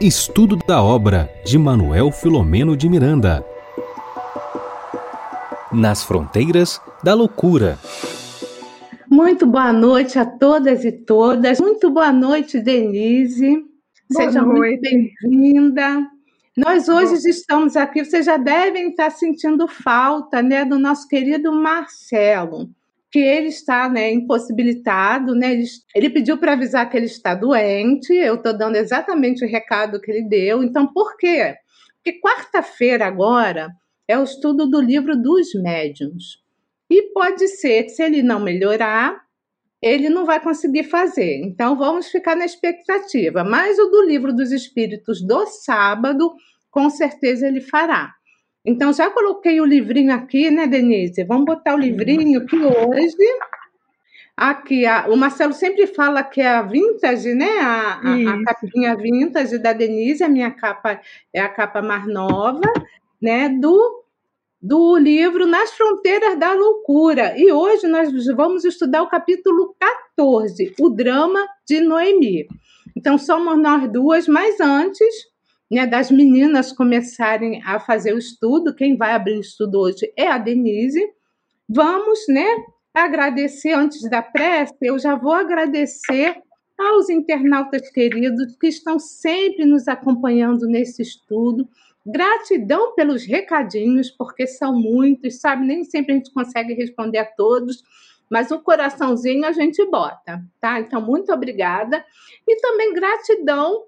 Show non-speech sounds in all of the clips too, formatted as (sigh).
Estudo da obra de Manuel Filomeno de Miranda. Nas fronteiras da loucura. Muito boa noite a todas e todas. Muito boa noite, Denise. Boa Seja noite. muito bem-vinda. Nós hoje Boa. estamos aqui, vocês já devem estar sentindo falta né, do nosso querido Marcelo que ele está né, impossibilitado, né? Ele, ele pediu para avisar que ele está doente. Eu estou dando exatamente o recado que ele deu. Então, por quê? Porque quarta-feira agora é o estudo do livro dos médiuns. E pode ser que, se ele não melhorar, ele não vai conseguir fazer. Então, vamos ficar na expectativa. Mas o do livro dos espíritos do sábado, com certeza ele fará. Então, já coloquei o livrinho aqui, né, Denise? Vamos botar o livrinho que hoje. Aqui, a, o Marcelo sempre fala que é a vintage, né? A, a, a, capinha vintage da Denise, a minha capa é a capa mais nova, né? Do, do livro Nas Fronteiras da Loucura. E hoje nós vamos estudar o capítulo 14, o drama de Noemi. Então, somos nós duas, mas antes né, das meninas começarem a fazer o estudo. Quem vai abrir o estudo hoje é a Denise. Vamos, né, agradecer antes da prece. Eu já vou agradecer aos internautas queridos que estão sempre nos acompanhando nesse estudo. Gratidão pelos recadinhos, porque são muitos, sabe? Nem sempre a gente consegue responder a todos, mas o coraçãozinho a gente bota, tá? Então, muito obrigada. E também gratidão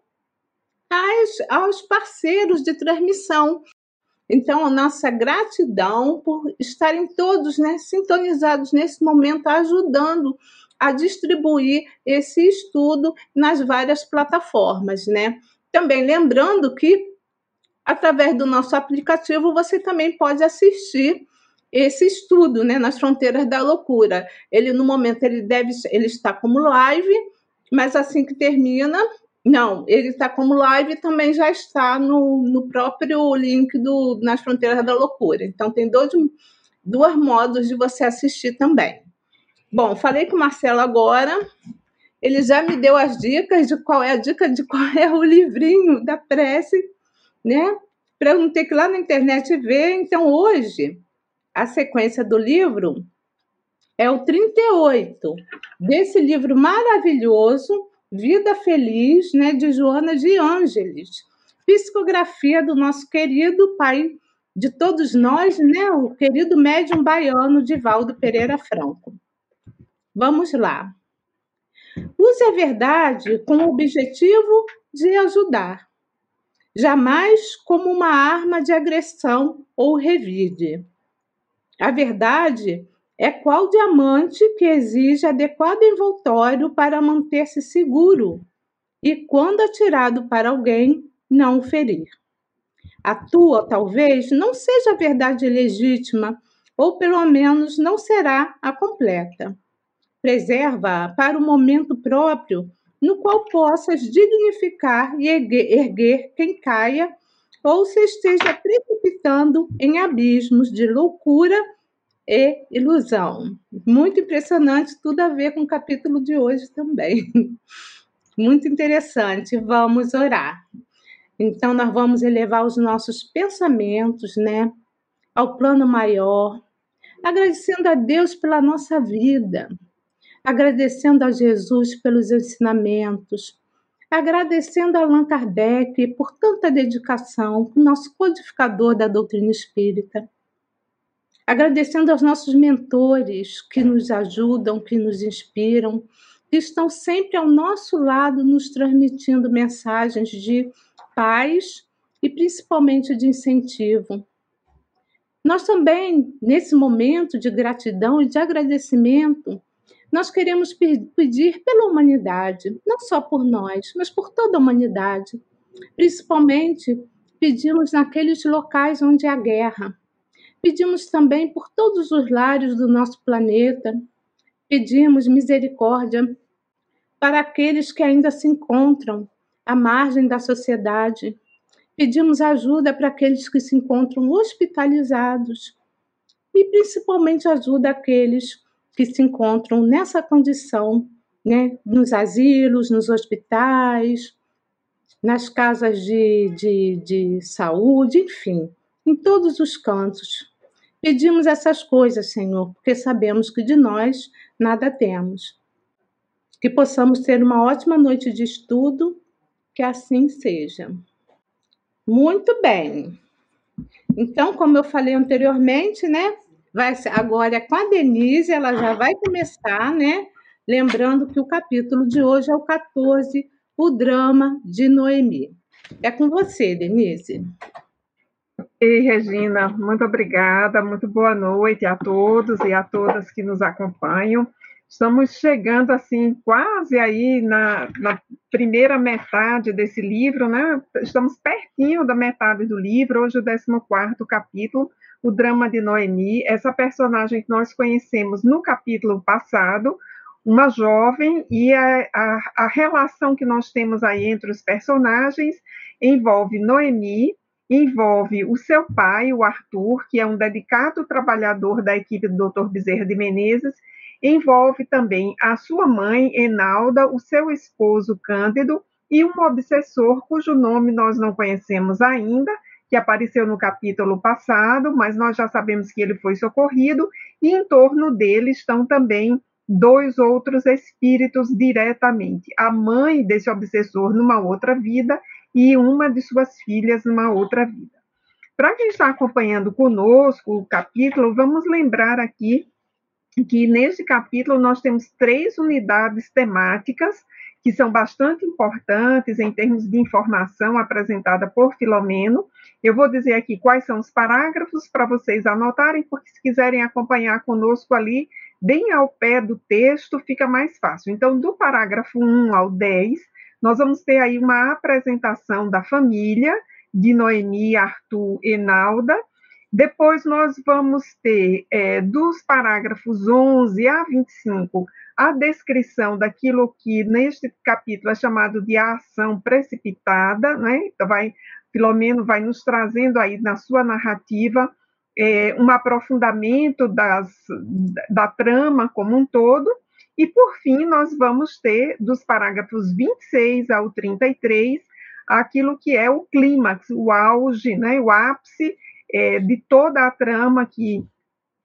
às, aos parceiros de transmissão. Então, a nossa gratidão por estarem todos né, sintonizados nesse momento, ajudando a distribuir esse estudo nas várias plataformas. Né? Também lembrando que, através do nosso aplicativo, você também pode assistir esse estudo né, nas fronteiras da loucura. Ele, no momento, ele deve ele está como live, mas assim que termina, não, ele está como live e também já está no, no próprio link do Nas Fronteiras da Loucura. Então, tem dois, dois modos de você assistir também. Bom, falei com o Marcelo agora. Ele já me deu as dicas de qual é a dica de qual é o livrinho da prece, né? Para eu não ter que ir lá na internet ver. Então, hoje, a sequência do livro é o 38, desse livro maravilhoso Vida Feliz, né, de Joana de Ângeles. Psicografia do nosso querido pai de todos nós, né, o querido médium baiano Divaldo Pereira Franco. Vamos lá. Use a verdade com o objetivo de ajudar, jamais como uma arma de agressão ou revide. A verdade é qual diamante que exige adequado envoltório para manter-se seguro e, quando atirado para alguém, não o ferir. A tua, talvez, não seja a verdade legítima, ou pelo menos não será a completa. Preserva-a para o momento próprio no qual possas dignificar e erguer quem caia ou se esteja precipitando em abismos de loucura e ilusão. Muito impressionante, tudo a ver com o capítulo de hoje também. (laughs) Muito interessante. Vamos orar. Então, nós vamos elevar os nossos pensamentos, né, ao plano maior, agradecendo a Deus pela nossa vida, agradecendo a Jesus pelos ensinamentos, agradecendo a Allan Kardec por tanta dedicação, nosso codificador da doutrina espírita agradecendo aos nossos mentores que nos ajudam, que nos inspiram, que estão sempre ao nosso lado, nos transmitindo mensagens de paz e principalmente de incentivo. Nós também, nesse momento de gratidão e de agradecimento, nós queremos pedir pela humanidade, não só por nós, mas por toda a humanidade. Principalmente, pedimos naqueles locais onde há guerra, Pedimos também por todos os lares do nosso planeta. Pedimos misericórdia para aqueles que ainda se encontram à margem da sociedade. Pedimos ajuda para aqueles que se encontram hospitalizados e principalmente ajuda àqueles que se encontram nessa condição, né, nos asilos, nos hospitais, nas casas de, de, de saúde, enfim, em todos os cantos. Pedimos essas coisas, Senhor, porque sabemos que de nós nada temos. Que possamos ter uma ótima noite de estudo, que assim seja. Muito bem. Então, como eu falei anteriormente, né? Vai ser, agora é com a Denise, ela já vai começar, né? Lembrando que o capítulo de hoje é o 14, o drama de Noemi. É com você, Denise. Ei, Regina, muito obrigada, muito boa noite a todos e a todas que nos acompanham. Estamos chegando assim quase aí na, na, primeira metade desse livro, né? Estamos pertinho da metade do livro, hoje o 14 capítulo, o drama de Noemi, essa personagem que nós conhecemos no capítulo passado, uma jovem, e a, a, a relação que nós temos aí entre os personagens envolve Noemi, envolve o seu pai, o Arthur, que é um dedicado trabalhador da equipe do Dr. Bezerra de Menezes, envolve também a sua mãe, Enalda, o seu esposo, Cândido, e um obsessor cujo nome nós não conhecemos ainda, que apareceu no capítulo passado, mas nós já sabemos que ele foi socorrido, e em torno dele estão também dois outros espíritos diretamente: a mãe desse obsessor numa outra vida e uma de suas filhas numa outra vida. Para quem está acompanhando conosco o capítulo, vamos lembrar aqui que neste capítulo nós temos três unidades temáticas que são bastante importantes em termos de informação apresentada por Filomeno. Eu vou dizer aqui quais são os parágrafos para vocês anotarem, porque se quiserem acompanhar conosco ali, bem ao pé do texto, fica mais fácil. Então, do parágrafo 1 ao 10, nós vamos ter aí uma apresentação da família de Noemi, Arthur e Nalda. Depois nós vamos ter, é, dos parágrafos 11 a 25, a descrição daquilo que neste capítulo é chamado de ação precipitada, né? Então, vai, Filomeno vai nos trazendo aí na sua narrativa é, um aprofundamento das, da trama como um todo, e, por fim, nós vamos ter, dos parágrafos 26 ao 33, aquilo que é o clímax, o auge, né, o ápice é, de toda a trama que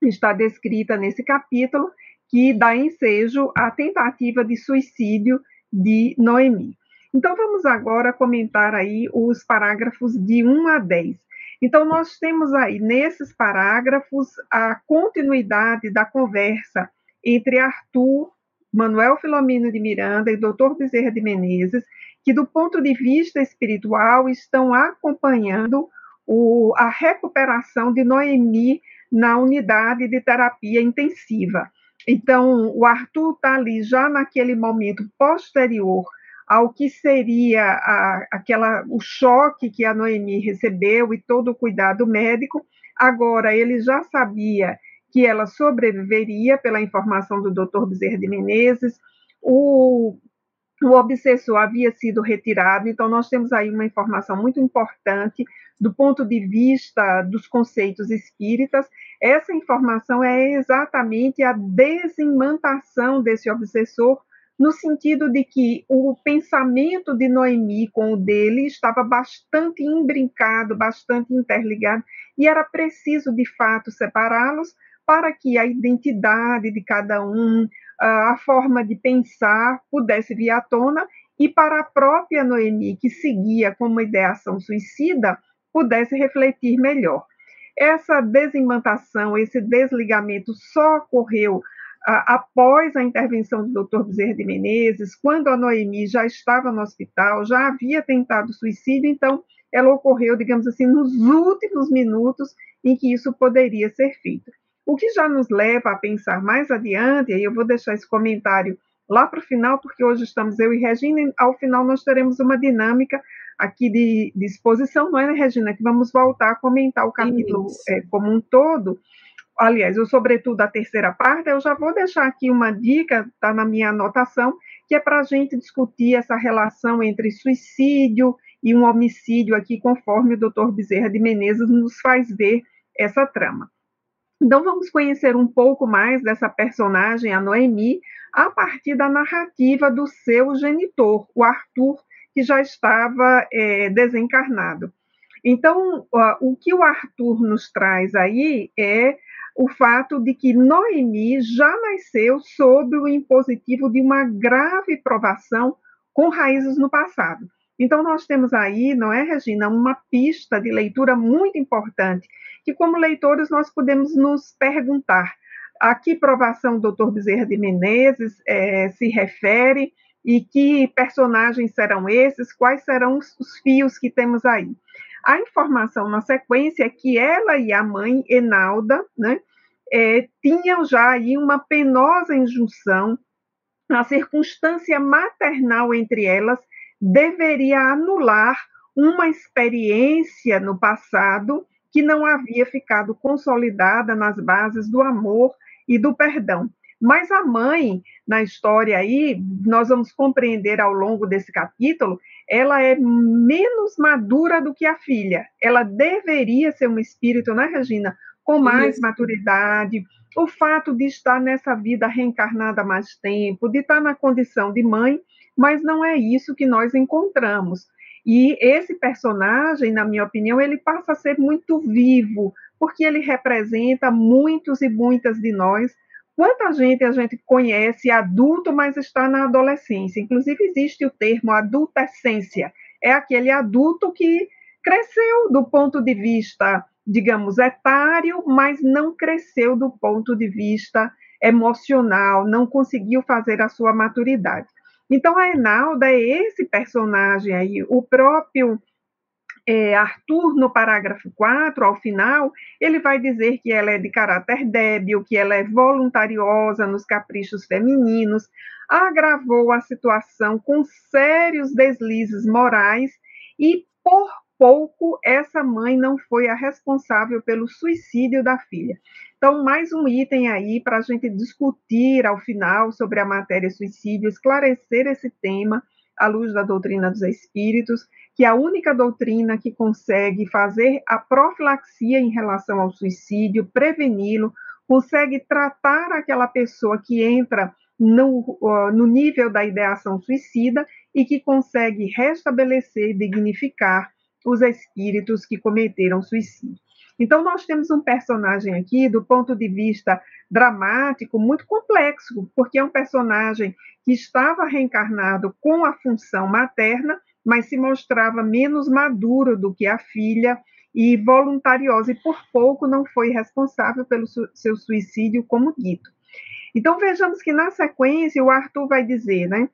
está descrita nesse capítulo, que dá ensejo à tentativa de suicídio de Noemi. Então, vamos agora comentar aí os parágrafos de 1 a 10. Então, nós temos aí nesses parágrafos a continuidade da conversa entre Arthur Manuel Filomeno de Miranda e Dr. Bezerra de Menezes, que do ponto de vista espiritual estão acompanhando o, a recuperação de Noemi na unidade de terapia intensiva. Então, o Arthur está ali já naquele momento posterior ao que seria a, aquela, o choque que a Noemi recebeu e todo o cuidado médico. Agora, ele já sabia que ela sobreviveria pela informação do Dr. Bezerra de Menezes. O, o obsessor havia sido retirado, então nós temos aí uma informação muito importante do ponto de vista dos conceitos espíritas. Essa informação é exatamente a desimantação desse obsessor, no sentido de que o pensamento de Noemi com o dele estava bastante imbrincado, bastante interligado, e era preciso, de fato, separá-los para que a identidade de cada um, a forma de pensar pudesse vir à tona e para a própria Noemi, que seguia com uma ideação suicida, pudesse refletir melhor. Essa desimantação, esse desligamento só ocorreu após a intervenção do Dr. Bezerra de Menezes, quando a Noemi já estava no hospital, já havia tentado suicídio, então ela ocorreu, digamos assim, nos últimos minutos em que isso poderia ser feito. O que já nos leva a pensar mais adiante, e eu vou deixar esse comentário lá para o final, porque hoje estamos eu e Regina, e ao final nós teremos uma dinâmica aqui de, de exposição, não é, Regina? Que vamos voltar a comentar o capítulo é, como um todo. Aliás, eu, sobretudo, a terceira parte, eu já vou deixar aqui uma dica, está na minha anotação, que é para a gente discutir essa relação entre suicídio e um homicídio aqui, conforme o doutor Bezerra de Menezes nos faz ver essa trama. Então, vamos conhecer um pouco mais dessa personagem, a Noemi, a partir da narrativa do seu genitor, o Arthur, que já estava é, desencarnado. Então, o que o Arthur nos traz aí é o fato de que Noemi já nasceu sob o impositivo de uma grave provação com raízes no passado. Então, nós temos aí, não é, Regina, uma pista de leitura muito importante, que, como leitores, nós podemos nos perguntar a que provação o doutor Bezerra de Menezes é, se refere e que personagens serão esses, quais serão os, os fios que temos aí. A informação na sequência é que ela e a mãe, Enalda, né, é, tinham já aí uma penosa injunção, a circunstância maternal entre elas deveria anular uma experiência no passado que não havia ficado consolidada nas bases do amor e do perdão. Mas a mãe, na história aí, nós vamos compreender ao longo desse capítulo, ela é menos madura do que a filha. Ela deveria ser um espírito, né, Regina? Com mais maturidade. O fato de estar nessa vida reencarnada há mais tempo, de estar na condição de mãe, mas não é isso que nós encontramos. E esse personagem, na minha opinião, ele passa a ser muito vivo, porque ele representa muitos e muitas de nós Quanta gente a gente conhece adulto, mas está na adolescência? Inclusive, existe o termo adultescência. É aquele adulto que cresceu do ponto de vista, digamos, etário, mas não cresceu do ponto de vista emocional, não conseguiu fazer a sua maturidade. Então, a Enalda é esse personagem aí, o próprio é, Arthur, no parágrafo 4, ao final, ele vai dizer que ela é de caráter débil, que ela é voluntariosa nos caprichos femininos, agravou a situação com sérios deslizes morais e, por pouco, essa mãe não foi a responsável pelo suicídio da filha. Então, mais um item aí para a gente discutir ao final sobre a matéria suicídio, esclarecer esse tema à luz da doutrina dos espíritos que a única doutrina que consegue fazer a profilaxia em relação ao suicídio, preveni-lo, consegue tratar aquela pessoa que entra no, no nível da ideação suicida e que consegue restabelecer, dignificar os espíritos que cometeram suicídio. Então, nós temos um personagem aqui, do ponto de vista dramático, muito complexo, porque é um personagem que estava reencarnado com a função materna, mas se mostrava menos maduro do que a filha e voluntariosa, e por pouco não foi responsável pelo su seu suicídio, como dito. Então vejamos que na sequência o Arthur vai dizer, né,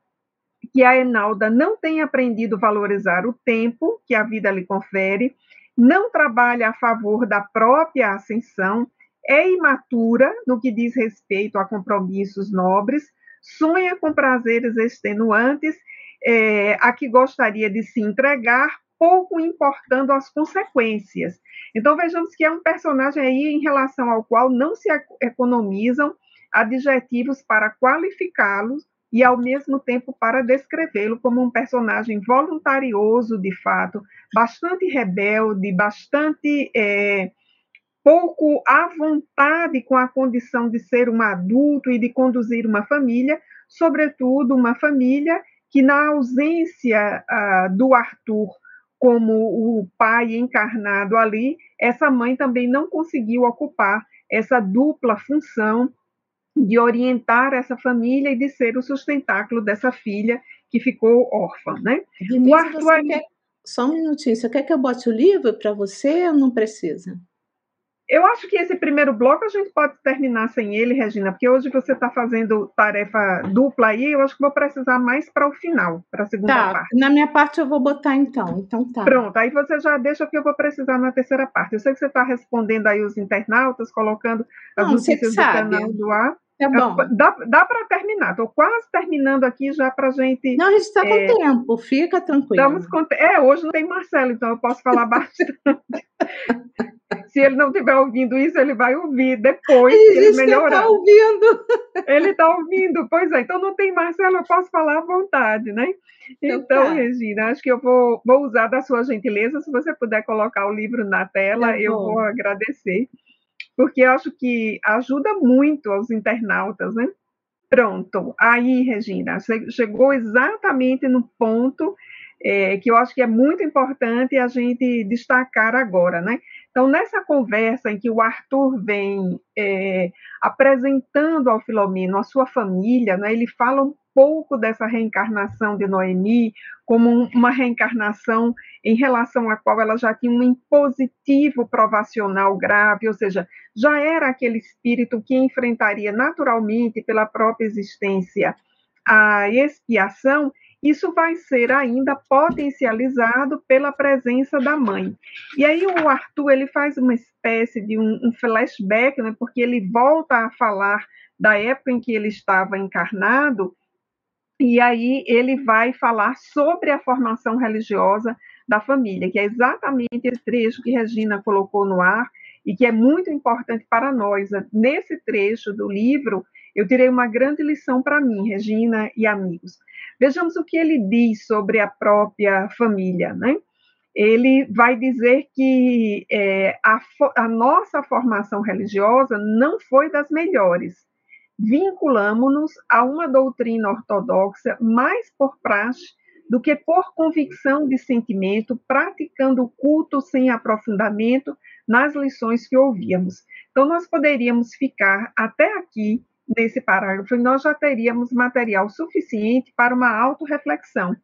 que a Enalda não tem aprendido a valorizar o tempo que a vida lhe confere, não trabalha a favor da própria ascensão, é imatura no que diz respeito a compromissos nobres, sonha com prazeres extenuantes é, a que gostaria de se entregar, pouco importando as consequências. Então vejamos que é um personagem aí em relação ao qual não se economizam adjetivos para qualificá-lo e ao mesmo tempo para descrevê-lo como um personagem voluntarioso, de fato, bastante rebelde, bastante é, pouco à vontade com a condição de ser um adulto e de conduzir uma família, sobretudo uma família que na ausência uh, do Arthur como o pai encarnado ali, essa mãe também não conseguiu ocupar essa dupla função de orientar essa família e de ser o sustentáculo dessa filha que ficou órfã, né? Denise, o Arthur... Quer... Só um minutinho, você quer que eu bote o livro para você ou não precisa? Eu acho que esse primeiro bloco a gente pode terminar sem ele, Regina, porque hoje você está fazendo tarefa dupla aí, eu acho que vou precisar mais para o final, para a segunda tá, parte. Na minha parte eu vou botar então, então tá. Pronto, aí você já deixa que eu vou precisar na terceira parte. Eu sei que você está respondendo aí os internautas, colocando as Não, notícias do canal do ar. Tá bom. Dá, dá para terminar, estou quase terminando aqui já para a gente. Não, a gente está com é, tempo, fica tranquilo. Estamos com, é, hoje não tem Marcelo, então eu posso falar (laughs) bastante. Se ele não estiver ouvindo isso, ele vai ouvir depois ele, ele melhorar. Ele está ouvindo. Ele está ouvindo, pois é. Então não tem Marcelo, eu posso falar à vontade, né? Então, então tá. Regina, acho que eu vou, vou usar da sua gentileza. Se você puder colocar o livro na tela, tá eu vou agradecer porque acho que ajuda muito aos internautas, né? Pronto, aí, Regina, chegou exatamente no ponto é, que eu acho que é muito importante a gente destacar agora, né? Então, nessa conversa em que o Arthur vem é, apresentando ao Filomeno a sua família, né, ele fala um pouco dessa reencarnação de Noemi como uma reencarnação em relação à qual ela já tinha um impositivo provacional grave, ou seja, já era aquele espírito que enfrentaria naturalmente pela própria existência a expiação isso vai ser ainda potencializado pela presença da mãe. E aí o Arthur ele faz uma espécie de um, um flashback, né, porque ele volta a falar da época em que ele estava encarnado, e aí ele vai falar sobre a formação religiosa da família, que é exatamente esse trecho que Regina colocou no ar e que é muito importante para nós. Nesse trecho do livro, eu tirei uma grande lição para mim, Regina e amigos. Vejamos o que ele diz sobre a própria família, né? Ele vai dizer que é, a, a nossa formação religiosa não foi das melhores. Vinculamos-nos a uma doutrina ortodoxa mais por praxe do que por convicção de sentimento, praticando o culto sem aprofundamento nas lições que ouvíamos. Então, nós poderíamos ficar até aqui nesse parágrafo, nós já teríamos material suficiente para uma autorreflexão,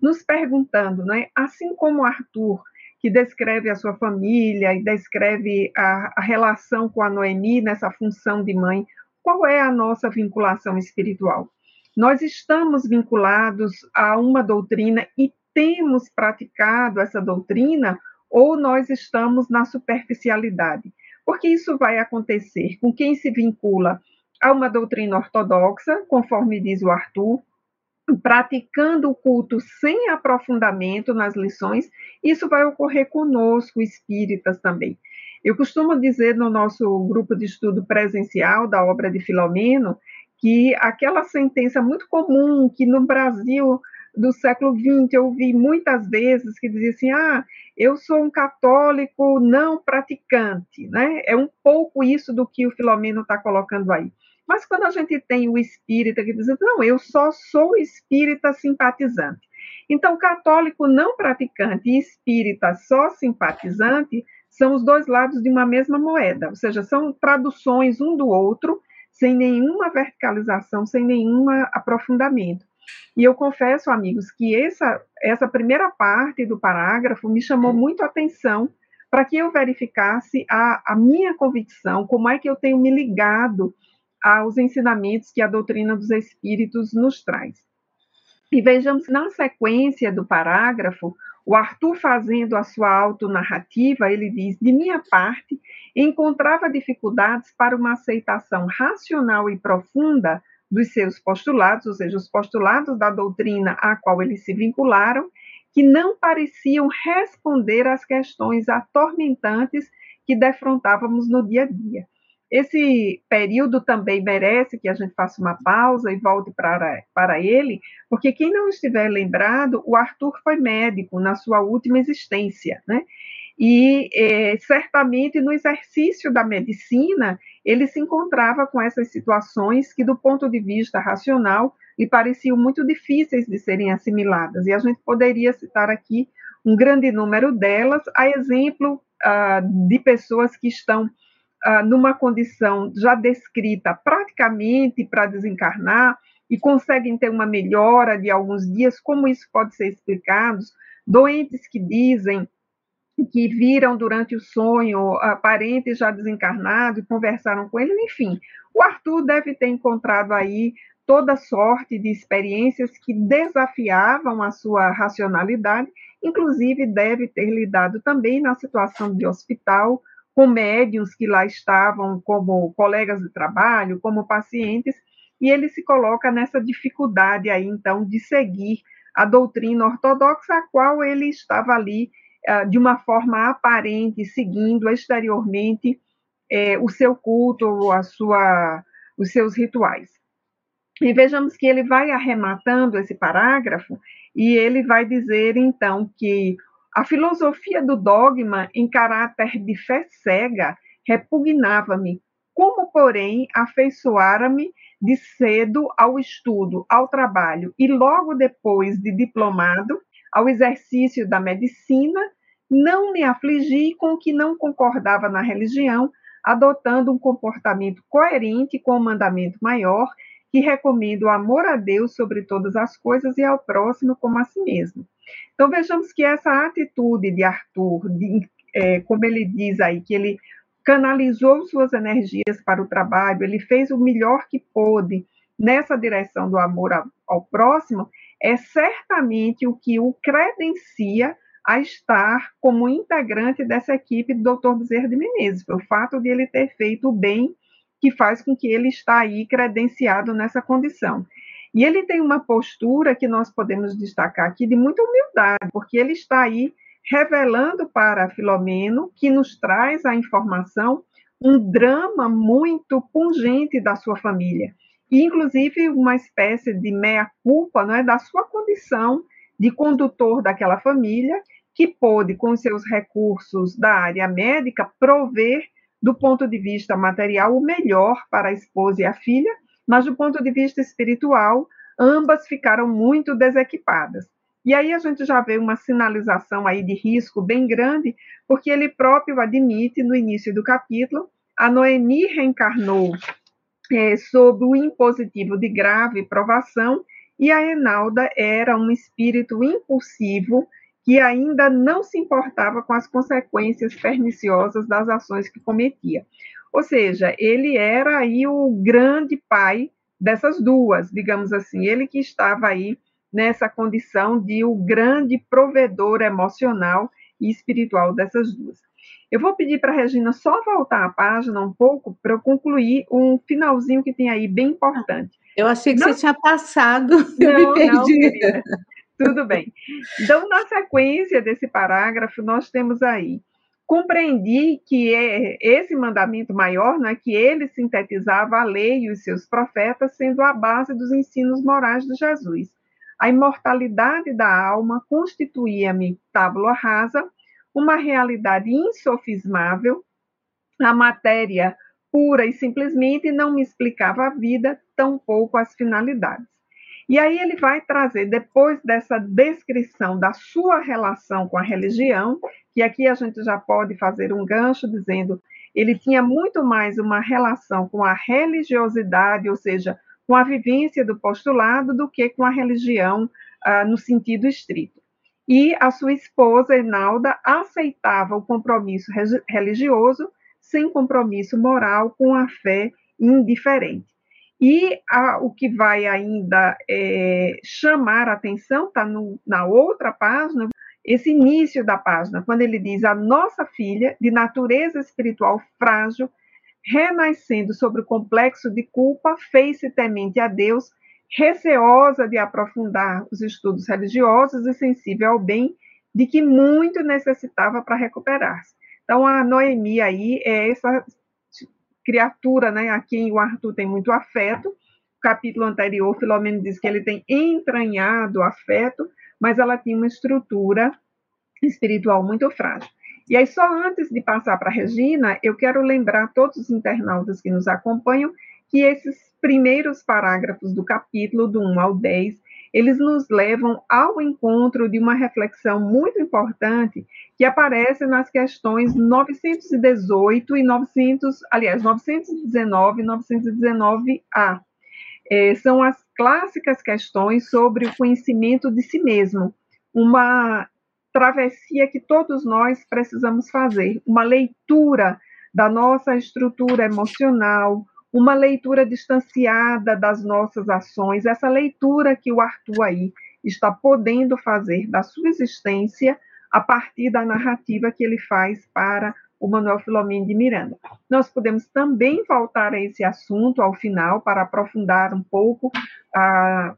nos perguntando, né, assim como Arthur, que descreve a sua família e descreve a, a relação com a Noemi nessa função de mãe, qual é a nossa vinculação espiritual? Nós estamos vinculados a uma doutrina e temos praticado essa doutrina ou nós estamos na superficialidade? Porque isso vai acontecer com quem se vincula a uma doutrina ortodoxa, conforme diz o Arthur, praticando o culto sem aprofundamento nas lições, isso vai ocorrer conosco, espíritas também. Eu costumo dizer no nosso grupo de estudo presencial da obra de Filomeno que aquela sentença muito comum que no Brasil do século XX eu ouvi muitas vezes que dizia assim: ah, eu sou um católico não praticante, né? É um pouco isso do que o Filomeno está colocando aí. Mas quando a gente tem o espírita que diz, não, eu só sou espírita simpatizante. Então, católico não praticante e espírita só simpatizante são os dois lados de uma mesma moeda, ou seja, são traduções um do outro, sem nenhuma verticalização, sem nenhum aprofundamento. E eu confesso, amigos, que essa, essa primeira parte do parágrafo me chamou muito a atenção para que eu verificasse a, a minha convicção, como é que eu tenho me ligado aos ensinamentos que a doutrina dos espíritos nos traz. E vejamos na sequência do parágrafo, o Arthur fazendo a sua autonarrativa, ele diz: De minha parte, encontrava dificuldades para uma aceitação racional e profunda dos seus postulados, ou seja, os postulados da doutrina a qual eles se vincularam, que não pareciam responder às questões atormentantes que defrontávamos no dia a dia. Esse período também merece que a gente faça uma pausa e volte para, para ele, porque quem não estiver lembrado, o Arthur foi médico na sua última existência, né? E é, certamente no exercício da medicina, ele se encontrava com essas situações que, do ponto de vista racional, lhe pareciam muito difíceis de serem assimiladas. E a gente poderia citar aqui um grande número delas, a exemplo ah, de pessoas que estão ah, numa condição já descrita praticamente para desencarnar e conseguem ter uma melhora de alguns dias, como isso pode ser explicado? Doentes que dizem que viram durante o sonho ah, parentes já desencarnados e conversaram com ele, enfim. O Arthur deve ter encontrado aí toda sorte de experiências que desafiavam a sua racionalidade, inclusive deve ter lidado também na situação de hospital com médiums que lá estavam como colegas de trabalho, como pacientes, e ele se coloca nessa dificuldade aí, então, de seguir a doutrina ortodoxa, a qual ele estava ali uh, de uma forma aparente, seguindo exteriormente eh, o seu culto, a sua, os seus rituais. E vejamos que ele vai arrematando esse parágrafo e ele vai dizer, então, que a filosofia do dogma, em caráter de fé cega, repugnava-me, como, porém, afeiçoara-me de cedo ao estudo, ao trabalho, e logo depois de diplomado, ao exercício da medicina, não me afligi com o que não concordava na religião, adotando um comportamento coerente com o mandamento maior, que recomenda o amor a Deus sobre todas as coisas e ao próximo como a si mesmo. Então vejamos que essa atitude de Arthur, de, é, como ele diz aí, que ele canalizou suas energias para o trabalho, ele fez o melhor que pôde nessa direção do amor ao, próximo, é certamente o que o credencia a estar como integrante dessa equipe do Dr. Bezerra de Menezes. Foi o fato de ele ter feito o bem que faz com que ele está aí credenciado nessa condição. E ele tem uma postura que nós podemos destacar aqui de muita humildade, porque ele está aí revelando para Filomeno, que nos traz a informação, um drama muito pungente da sua família. E, inclusive, uma espécie de meia-culpa não é, da sua condição de condutor daquela família, que pôde, com seus recursos da área médica, prover, do ponto de vista material, o melhor para a esposa e a filha, mas do ponto de vista espiritual, ambas ficaram muito desequipadas. E aí a gente já vê uma sinalização aí de risco bem grande, porque ele próprio admite no início do capítulo, a Noemi reencarnou é, sob o impositivo de grave provação, e a Enalda era um espírito impulsivo que ainda não se importava com as consequências perniciosas das ações que cometia. Ou seja, ele era aí o grande pai dessas duas, digamos assim, ele que estava aí nessa condição de o grande provedor emocional e espiritual dessas duas. Eu vou pedir para a Regina só voltar a página um pouco para eu concluir um finalzinho que tem aí bem importante. Eu achei que não, você tinha passado, (laughs) eu não, me perdi. Não, Tudo bem. Então, na sequência desse parágrafo, nós temos aí compreendi que é esse mandamento maior, né, que ele sintetizava a lei e os seus profetas, sendo a base dos ensinos morais de Jesus. A imortalidade da alma constituía-me tábula rasa, uma realidade insofismável, a matéria pura e simplesmente não me explicava a vida, tampouco as finalidades. E aí ele vai trazer, depois dessa descrição da sua relação com a religião, que aqui a gente já pode fazer um gancho dizendo ele tinha muito mais uma relação com a religiosidade, ou seja, com a vivência do postulado do que com a religião ah, no sentido estrito. E a sua esposa, Enalda, aceitava o compromisso religioso sem compromisso moral com a fé indiferente. E a, o que vai ainda é, chamar a atenção está na outra página, esse início da página, quando ele diz: A nossa filha, de natureza espiritual frágil, renascendo sobre o complexo de culpa, fez-se temente a Deus, receosa de aprofundar os estudos religiosos e sensível ao bem de que muito necessitava para recuperar-se. Então, a Noemi aí é essa criatura né, a quem o Arthur tem muito afeto. Capítulo anterior, Filomeno diz que ele tem entranhado afeto, mas ela tinha uma estrutura espiritual muito frágil. E aí, só antes de passar para a Regina, eu quero lembrar todos os internautas que nos acompanham que esses primeiros parágrafos do capítulo, do 1 ao 10, eles nos levam ao encontro de uma reflexão muito importante que aparece nas questões 918 e 900, aliás, 919 e 919A. É, são as clássicas questões sobre o conhecimento de si mesmo, uma travessia que todos nós precisamos fazer, uma leitura da nossa estrutura emocional, uma leitura distanciada das nossas ações, essa leitura que o Arthur aí está podendo fazer da sua existência a partir da narrativa que ele faz para o Manuel Filomeno de Miranda. Nós podemos também voltar a esse assunto ao final para aprofundar um pouco a,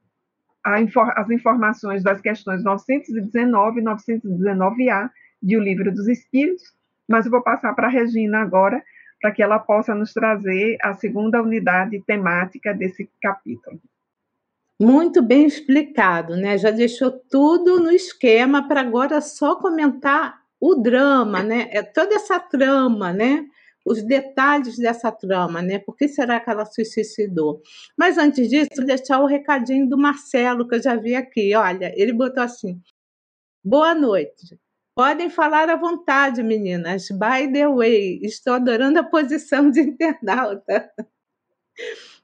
as informações das questões 919 e 919A de O Livro dos Espíritos, mas eu vou passar para a Regina agora, para que ela possa nos trazer a segunda unidade temática desse capítulo. Muito bem explicado, né? Já deixou tudo no esquema para agora só comentar o drama, né? É toda essa trama, né? os detalhes dessa trama, né? Por que será que ela se suicidou? Mas antes disso, deixar o recadinho do Marcelo, que eu já vi aqui. Olha, ele botou assim: Boa noite. Podem falar à vontade, meninas. By the way, estou adorando a posição de internauta.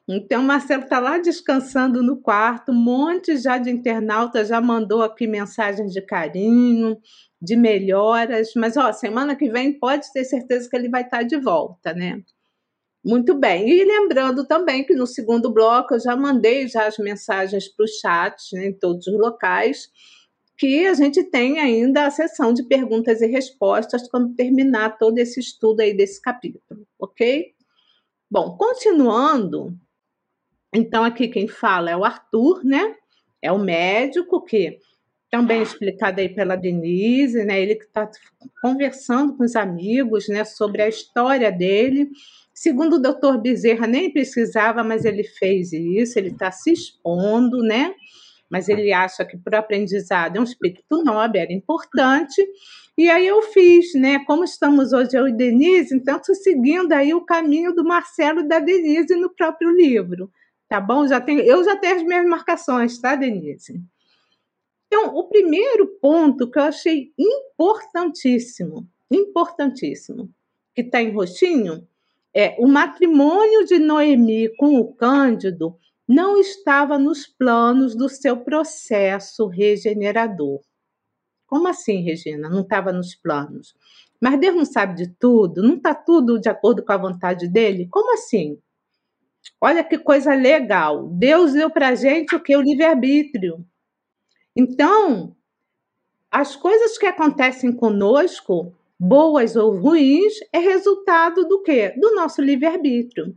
Então, Marcelo está lá descansando no quarto, um monte já de internauta já mandou aqui mensagens de carinho, de melhoras, mas ó, semana que vem pode ter certeza que ele vai estar tá de volta, né? Muito bem. E lembrando também que no segundo bloco eu já mandei já as mensagens para o chat né, em todos os locais, que a gente tem ainda a sessão de perguntas e respostas quando terminar todo esse estudo aí desse capítulo, ok? Bom, continuando, então aqui quem fala é o Arthur, né? É o médico que também explicado aí pela Denise, né? Ele que está conversando com os amigos, né, sobre a história dele. Segundo o doutor Bezerra, nem precisava, mas ele fez isso, ele está se expondo, né? Mas ele acha que para o aprendizado é um espírito nobre, era importante. E aí eu fiz, né? Como estamos hoje eu e Denise, então estou seguindo aí o caminho do Marcelo e da Denise no próprio livro, tá bom? Já tenho, eu já tenho as minhas marcações, tá, Denise? Então, o primeiro ponto que eu achei importantíssimo, importantíssimo, que está em roxinho, é o matrimônio de Noemi com o Cândido não estava nos planos do seu processo regenerador. Como assim, Regina? Não estava nos planos? Mas Deus não sabe de tudo? Não está tudo de acordo com a vontade dele? Como assim? Olha que coisa legal. Deus deu para gente o que? O livre-arbítrio. Então, as coisas que acontecem conosco, boas ou ruins, é resultado do quê? Do nosso livre-arbítrio.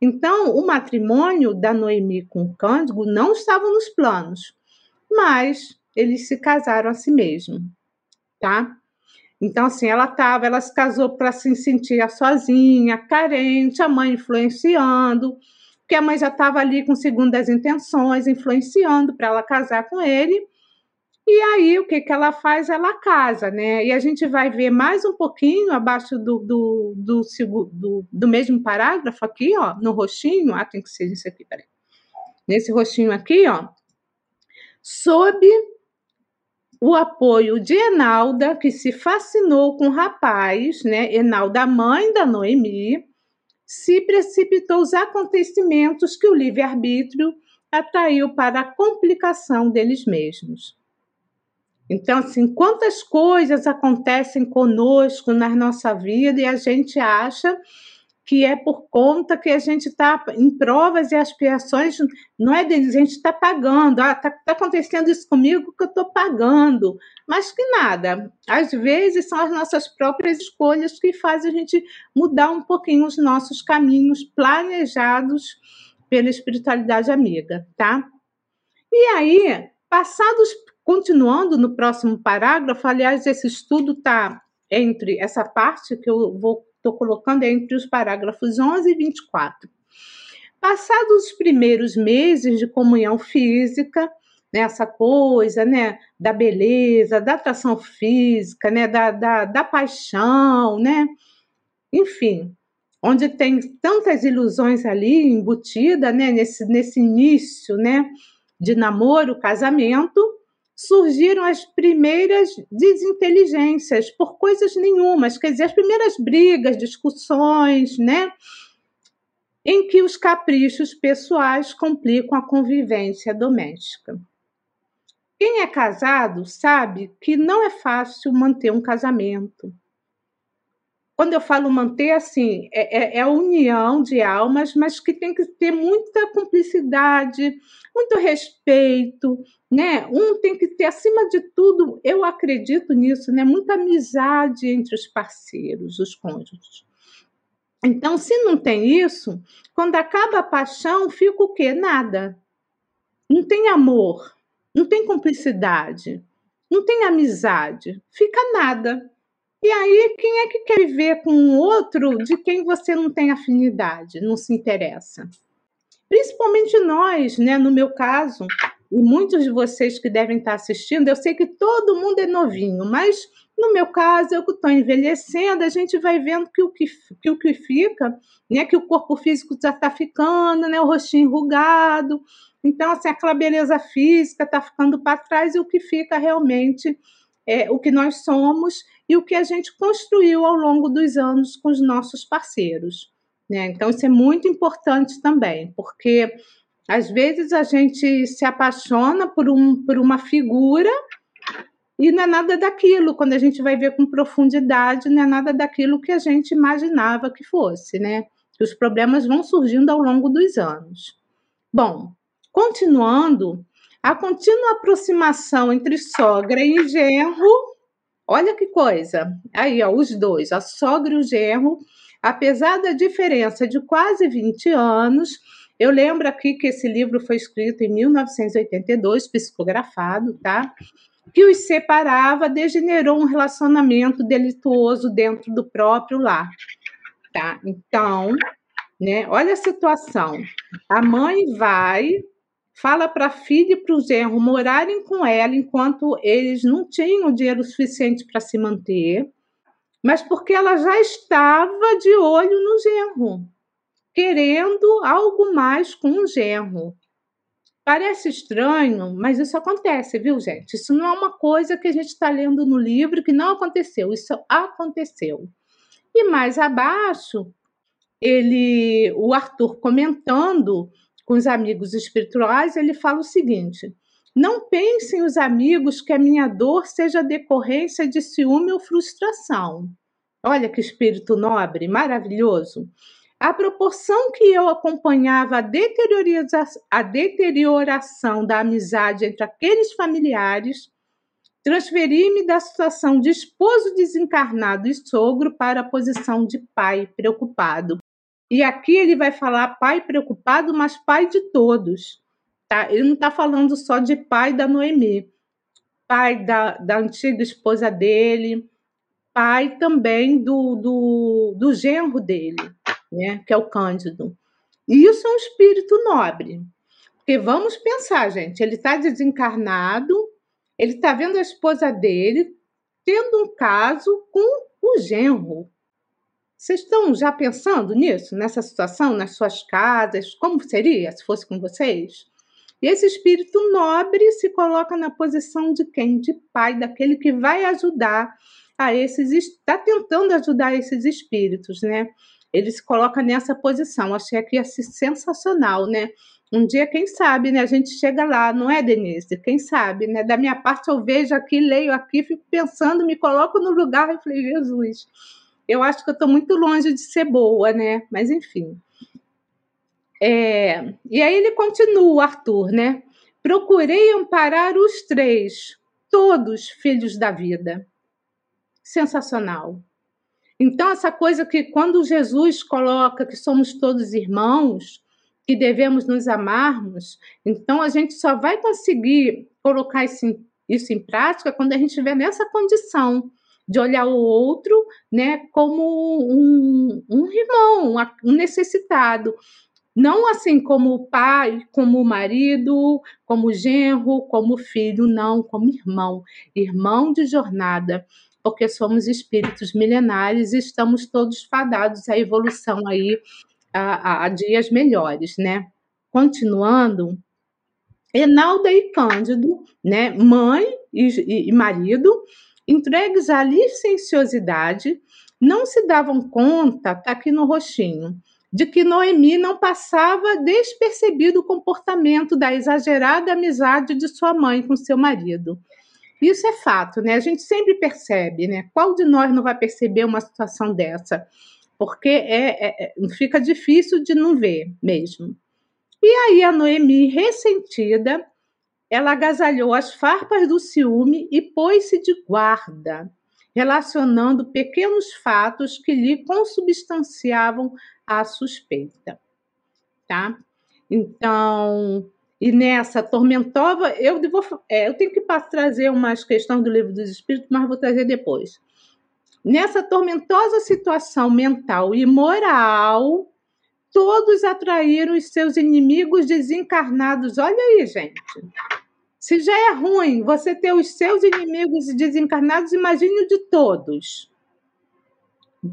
Então, o matrimônio da Noemi com Cândido não estava nos planos, mas eles se casaram a si mesmo, tá? Então, assim, ela estava, ela se casou para se sentir sozinha, carente, a mãe influenciando, porque a mãe já estava ali com segundas intenções, influenciando para ela casar com ele. E aí, o que, que ela faz? Ela casa, né? E a gente vai ver mais um pouquinho abaixo do, do, do, do, do mesmo parágrafo aqui, ó, no roxinho. Ah, tem que ser isso aqui, peraí. Nesse roxinho aqui, ó. Sob o apoio de Enalda, que se fascinou com o rapaz, né? Enalda, mãe da Noemi, se precipitou os acontecimentos que o livre-arbítrio atraiu para a complicação deles mesmos. Então, assim, quantas coisas acontecem conosco na nossa vida e a gente acha que é por conta que a gente está em provas e expiações, não é deles, a gente está pagando. Ah, está tá acontecendo isso comigo que eu estou pagando. Mas que nada. Às vezes são as nossas próprias escolhas que fazem a gente mudar um pouquinho os nossos caminhos planejados pela espiritualidade amiga, tá? E aí, passados Continuando no próximo parágrafo, aliás, esse estudo está entre essa parte que eu vou estou colocando entre os parágrafos 11 e 24. Passados os primeiros meses de comunhão física, nessa né, coisa, né, da beleza, da atração física, né, da, da, da paixão, né, enfim, onde tem tantas ilusões ali embutidas, né, nesse, nesse início, né, de namoro, casamento, surgiram as primeiras desinteligências por coisas nenhumas, quer dizer, as primeiras brigas, discussões, né? Em que os caprichos pessoais complicam a convivência doméstica. Quem é casado sabe que não é fácil manter um casamento. Quando eu falo manter, assim, é, é, é a união de almas, mas que tem que ter muita cumplicidade, muito respeito, né? Um tem que ter, acima de tudo, eu acredito nisso, né? Muita amizade entre os parceiros, os cônjuges. Então, se não tem isso, quando acaba a paixão, fica o quê? Nada. Não tem amor, não tem cumplicidade, não tem amizade, fica nada. E aí, quem é que quer viver com um outro de quem você não tem afinidade, não se interessa? Principalmente nós, né? No meu caso, e muitos de vocês que devem estar assistindo, eu sei que todo mundo é novinho, mas no meu caso, eu que estou envelhecendo, a gente vai vendo que o que, que, o que fica, né? Que o corpo físico já está ficando, né? O rostinho enrugado. Então, assim, aquela beleza física está ficando para trás e o que fica realmente é, o que nós somos e o que a gente construiu ao longo dos anos com os nossos parceiros. Né? Então, isso é muito importante também, porque às vezes a gente se apaixona por, um, por uma figura e não é nada daquilo, quando a gente vai ver com profundidade, não é nada daquilo que a gente imaginava que fosse, né? Os problemas vão surgindo ao longo dos anos. Bom, continuando, a contínua aproximação entre sogra e genro, olha que coisa. Aí, ó, os dois, a sogra e o genro, apesar da diferença de quase 20 anos, eu lembro aqui que esse livro foi escrito em 1982, psicografado, tá? Que os separava, degenerou um relacionamento delituoso dentro do próprio lar, tá? Então, né? Olha a situação. A mãe vai fala para a filha e para o genro morarem com ela enquanto eles não tinham dinheiro suficiente para se manter, mas porque ela já estava de olho no genro, querendo algo mais com o genro. Parece estranho, mas isso acontece, viu, gente? Isso não é uma coisa que a gente está lendo no livro que não aconteceu, isso aconteceu. E mais abaixo, ele, o Arthur comentando com os amigos espirituais, ele fala o seguinte: não pensem os amigos que a minha dor seja decorrência de ciúme ou frustração. Olha que espírito nobre, maravilhoso. A proporção que eu acompanhava a deterioração da amizade entre aqueles familiares, transferi-me da situação de esposo desencarnado e sogro para a posição de pai preocupado. E aqui ele vai falar pai preocupado, mas pai de todos. Tá? Ele não está falando só de pai da Noemi, pai da, da antiga esposa dele, pai também do, do, do genro dele, né? que é o Cândido. E isso é um espírito nobre. Porque vamos pensar, gente, ele está desencarnado, ele está vendo a esposa dele tendo um caso com o genro. Vocês estão já pensando nisso, nessa situação, nas suas casas? Como seria se fosse com vocês? E esse espírito nobre se coloca na posição de quem? De pai, daquele que vai ajudar a esses, está tentando ajudar esses espíritos, né? Ele se coloca nessa posição. Achei aqui ser sensacional, né? Um dia, quem sabe, né? A gente chega lá, não é, Denise? Quem sabe, né? Da minha parte, eu vejo aqui, leio aqui, fico pensando, me coloco no lugar e falei, Jesus, eu acho que eu estou muito longe de ser boa, né? Mas enfim. É, e aí ele continua, Arthur, né? Procurei amparar os três, todos filhos da vida. Sensacional. Então, essa coisa que quando Jesus coloca que somos todos irmãos, que devemos nos amarmos, então a gente só vai conseguir colocar isso, isso em prática quando a gente estiver nessa condição de olhar o outro né, como um, um irmão, um necessitado. Não assim como pai, como marido, como genro, como filho, não, como irmão. Irmão de jornada, porque somos espíritos milenares e estamos todos fadados à evolução aí, a, a, a dias melhores, né? Continuando, Enalda e Cândido, né, mãe e, e marido, entregues à licenciosidade, não se davam conta, tá aqui no roxinho, de que Noemi não passava despercebido o comportamento da exagerada amizade de sua mãe com seu marido. Isso é fato, né? A gente sempre percebe, né? Qual de nós não vai perceber uma situação dessa? Porque é, é, é fica difícil de não ver mesmo. E aí a Noemi, ressentida, ela agasalhou as farpas do ciúme e pôs-se de guarda, relacionando pequenos fatos que lhe consubstanciavam a suspeita. Tá? Então, e nessa tormentosa, eu, vou, é, eu tenho que trazer umas questões do livro dos Espíritos, mas vou trazer depois. Nessa tormentosa situação mental e moral, todos atraíram os seus inimigos desencarnados. Olha aí, gente. Se já é ruim você ter os seus inimigos desencarnados, imagine o de todos.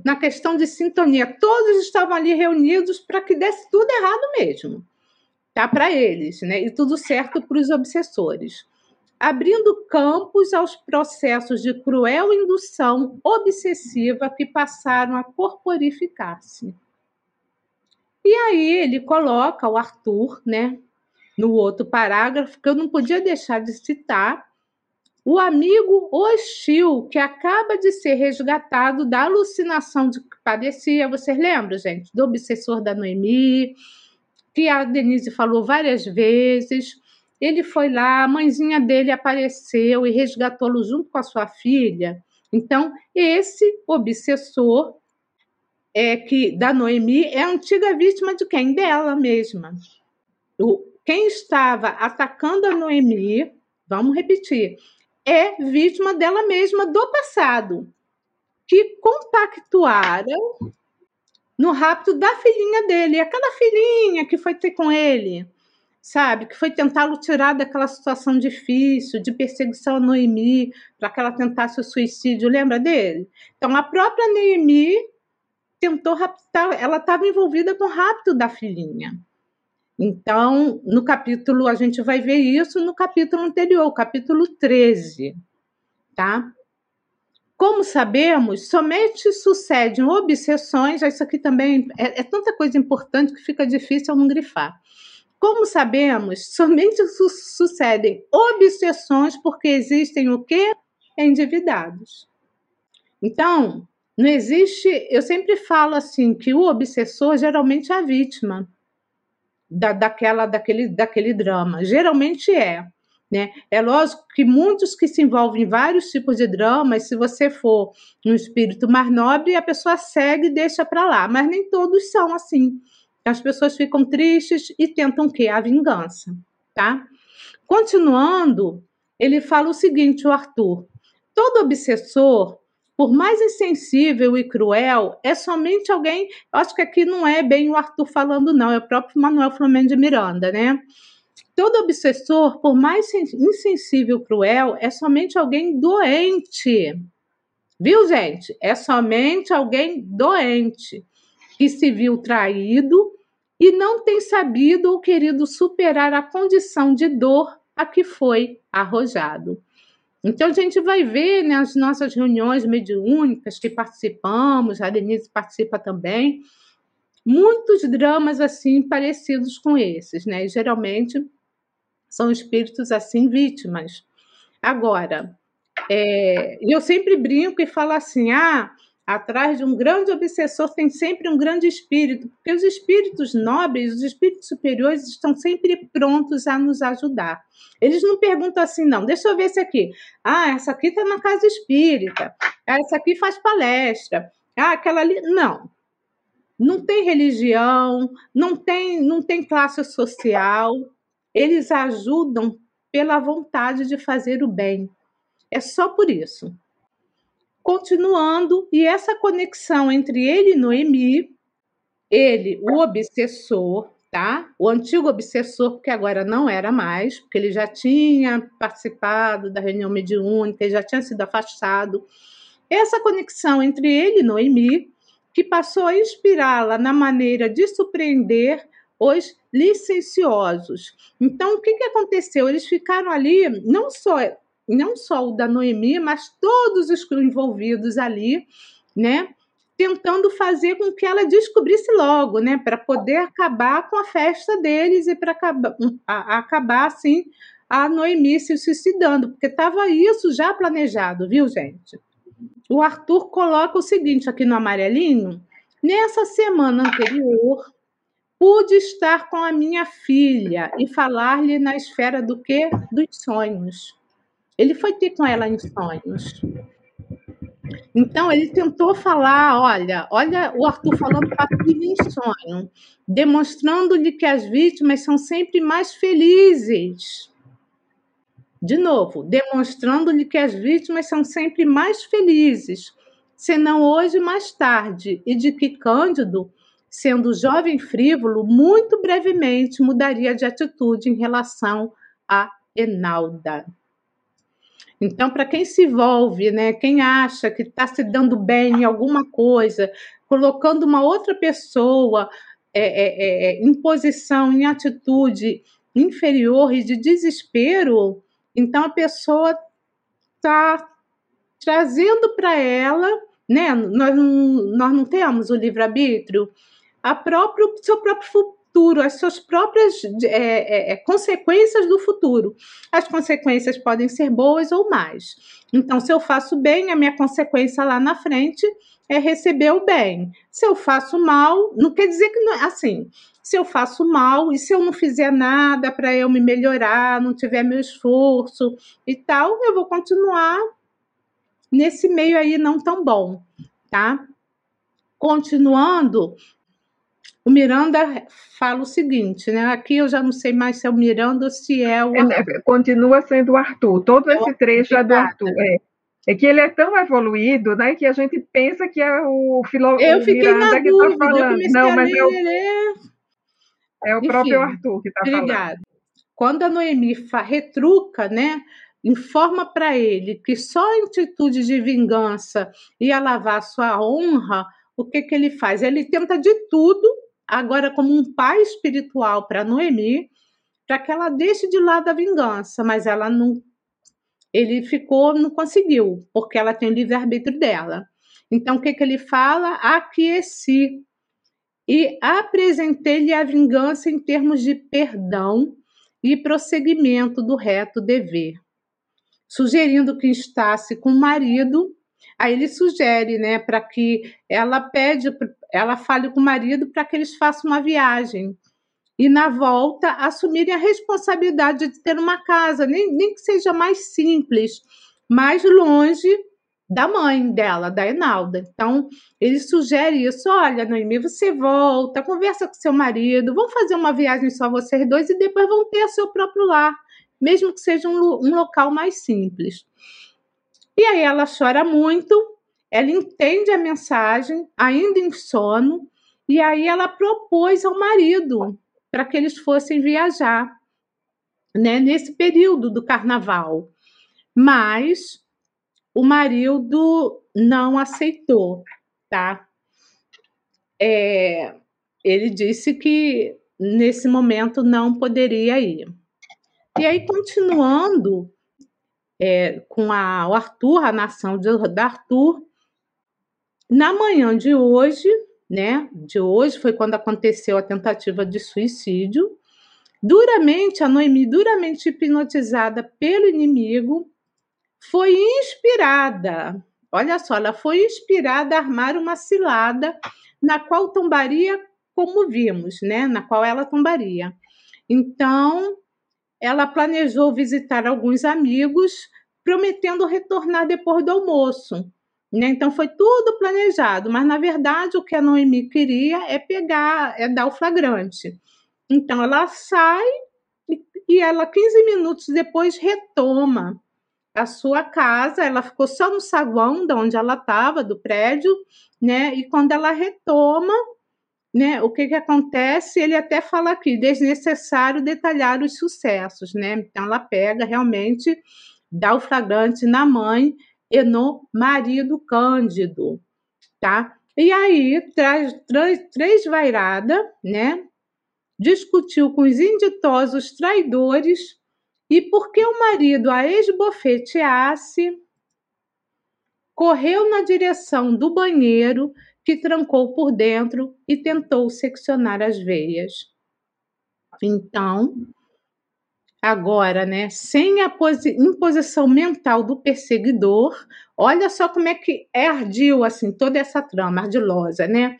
Na questão de sintonia, todos estavam ali reunidos para que desse tudo errado mesmo. Tá para eles, né? E tudo certo para os obsessores. abrindo campos aos processos de cruel indução obsessiva que passaram a corporificar-se. E aí ele coloca o Arthur, né, no outro parágrafo, que eu não podia deixar de citar, o amigo hostil que acaba de ser resgatado da alucinação de que padecia. Vocês lembram, gente? Do obsessor da Noemi, que a Denise falou várias vezes. Ele foi lá, a mãezinha dele apareceu e resgatou-lo junto com a sua filha. Então, esse obsessor é que da Noemi é antiga vítima de quem? Dela mesma. O, quem estava atacando a Noemi, vamos repetir, é vítima dela mesma do passado, que compactuaram no rapto da filhinha dele, aquela filhinha que foi ter com ele, sabe? Que foi tentá-lo tirar daquela situação difícil, de perseguição a Noemi, para que ela tentasse o suicídio, lembra dele? Então, a própria Noemi tentou raptar, ela estava envolvida com o rapto da filhinha. Então, no capítulo, a gente vai ver isso no capítulo anterior, capítulo 13, tá? Como sabemos, somente sucedem obsessões, isso aqui também é, é tanta coisa importante que fica difícil eu não grifar. Como sabemos, somente su sucedem obsessões porque existem o quê? Endividados. Então, não existe. Eu sempre falo assim que o obsessor geralmente é a vítima da, daquela, daquele, daquele drama. Geralmente é. Né? É lógico que muitos que se envolvem em vários tipos de dramas, se você for um espírito mais nobre, a pessoa segue e deixa para lá, mas nem todos são assim. As pessoas ficam tristes e tentam o quê? A vingança, tá? Continuando, ele fala o seguinte, o Arthur: todo obsessor por mais insensível e cruel, é somente alguém. Eu acho que aqui não é bem o Arthur falando, não, é o próprio Manuel Flamengo de Miranda, né? Todo obsessor, por mais insensível e cruel, é somente alguém doente. Viu, gente? É somente alguém doente que se viu traído e não tem sabido ou querido superar a condição de dor a que foi arrojado. Então, a gente vai ver nas né, nossas reuniões mediúnicas que participamos, a Denise participa também, muitos dramas assim parecidos com esses, né? E, geralmente são espíritos assim vítimas. Agora, é, eu sempre brinco e falo assim: ah, Atrás de um grande obsessor tem sempre um grande espírito, porque os espíritos nobres, os espíritos superiores estão sempre prontos a nos ajudar. Eles não perguntam assim, não, deixa eu ver esse aqui. Ah, essa aqui está na casa espírita. Essa aqui faz palestra. Ah, aquela ali. Não. Não tem religião, não tem, não tem classe social. Eles ajudam pela vontade de fazer o bem. É só por isso continuando, e essa conexão entre ele e Noemi, ele, o obsessor, tá? O antigo obsessor, porque agora não era mais, porque ele já tinha participado da reunião mediúnica, ele já tinha sido afastado. Essa conexão entre ele e Noemi, que passou a inspirá-la na maneira de surpreender os licenciosos. Então, o que, que aconteceu? Eles ficaram ali, não só não só o da Noemi, mas todos os envolvidos ali, né? Tentando fazer com que ela descobrisse logo, né? Para poder acabar com a festa deles e para acabar, acabar assim a Noemi se suicidando, porque estava isso já planejado, viu, gente? O Arthur coloca o seguinte aqui no amarelinho: nessa semana anterior, pude estar com a minha filha e falar-lhe na esfera do que? Dos sonhos. Ele foi ter com ela em sonhos. Então ele tentou falar, olha, olha o Arthur falando filha em sonho, demonstrando-lhe que as vítimas são sempre mais felizes. De novo, demonstrando-lhe que as vítimas são sempre mais felizes, senão hoje mais tarde, e de que Cândido, sendo jovem frívolo, muito brevemente mudaria de atitude em relação a Enalda. Então, para quem se envolve, né, quem acha que está se dando bem em alguma coisa, colocando uma outra pessoa é, é, é, em posição, em atitude inferior e de desespero, Então a pessoa está trazendo para ela, né? Nós não, nós não temos o livre-arbítrio, a próprio seu próprio futuro, as suas próprias é, é, é, consequências do futuro. As consequências podem ser boas ou más. Então, se eu faço bem, a minha consequência lá na frente é receber o bem. Se eu faço mal, não quer dizer que não, assim, se eu faço mal e se eu não fizer nada para eu me melhorar, não tiver meu esforço e tal, eu vou continuar nesse meio aí não tão bom, tá? Continuando, o Miranda fala o seguinte, né? Aqui eu já não sei mais se é o Miranda ou se é o. É, continua sendo o Arthur. Todo esse trecho é do Arthur. É. É que ele é tão evoluído, né, que a gente pensa que é o filósofo Miranda que está falando. Não, mas é o, é o Enfim, próprio Arthur que está falando. Quando a Noemi retruca, né, informa para ele que só em atitude de vingança ia lavar sua honra, o que, que ele faz? Ele tenta de tudo, agora como um pai espiritual para Noemi, para que ela deixe de lado a vingança, mas ela não. Ele ficou, não conseguiu, porque ela tem o livre-arbítrio dela. Então, o que, que ele fala? Aqueci e apresentei-lhe a vingança em termos de perdão e prosseguimento do reto dever, sugerindo que estasse com o marido. Aí ele sugere, né, para que ela pede, ela fale com o marido para que eles façam uma viagem e na volta assumirem a responsabilidade de ter uma casa, nem, nem que seja mais simples, mais longe da mãe dela, da Enalda. Então, ele sugere isso: olha, Noemi, você volta, conversa com seu marido, vão fazer uma viagem só vocês dois e depois vão ter seu próprio lar, mesmo que seja um, um local mais simples. E aí ela chora muito, ela entende a mensagem, ainda em sono, e aí ela propôs ao marido para que eles fossem viajar, né, nesse período do carnaval. Mas o marido não aceitou, tá? É, ele disse que nesse momento não poderia ir. E aí, continuando é, com a, o Arthur, a nação de, de Arthur, na manhã de hoje, né? De hoje foi quando aconteceu a tentativa de suicídio. Duramente, a Noemi, duramente hipnotizada pelo inimigo, foi inspirada, olha só, ela foi inspirada a armar uma cilada na qual tombaria como vimos, né? Na qual ela tombaria. Então, ela planejou visitar alguns amigos, prometendo retornar depois do almoço. Né? Então foi tudo planejado, mas na verdade o que a Noemi queria é pegar, é dar o flagrante. Então ela sai e ela 15 minutos depois retoma a sua casa, ela ficou só no saguão de onde ela estava, do prédio, né? E quando ela retoma, né, o que, que acontece? Ele até fala aqui, desnecessário detalhar os sucessos, né? Então ela pega realmente, dá o flagrante na mãe e no marido Cândido, tá? E aí traz, traz três vairadas, né? Discutiu com os inditosos traidores e porque o marido a esbofeteasse, correu na direção do banheiro, que trancou por dentro e tentou seccionar as veias. Então, agora, né, sem a imposição mental do perseguidor, olha só como é que é ardil assim toda essa trama ardilosa, né?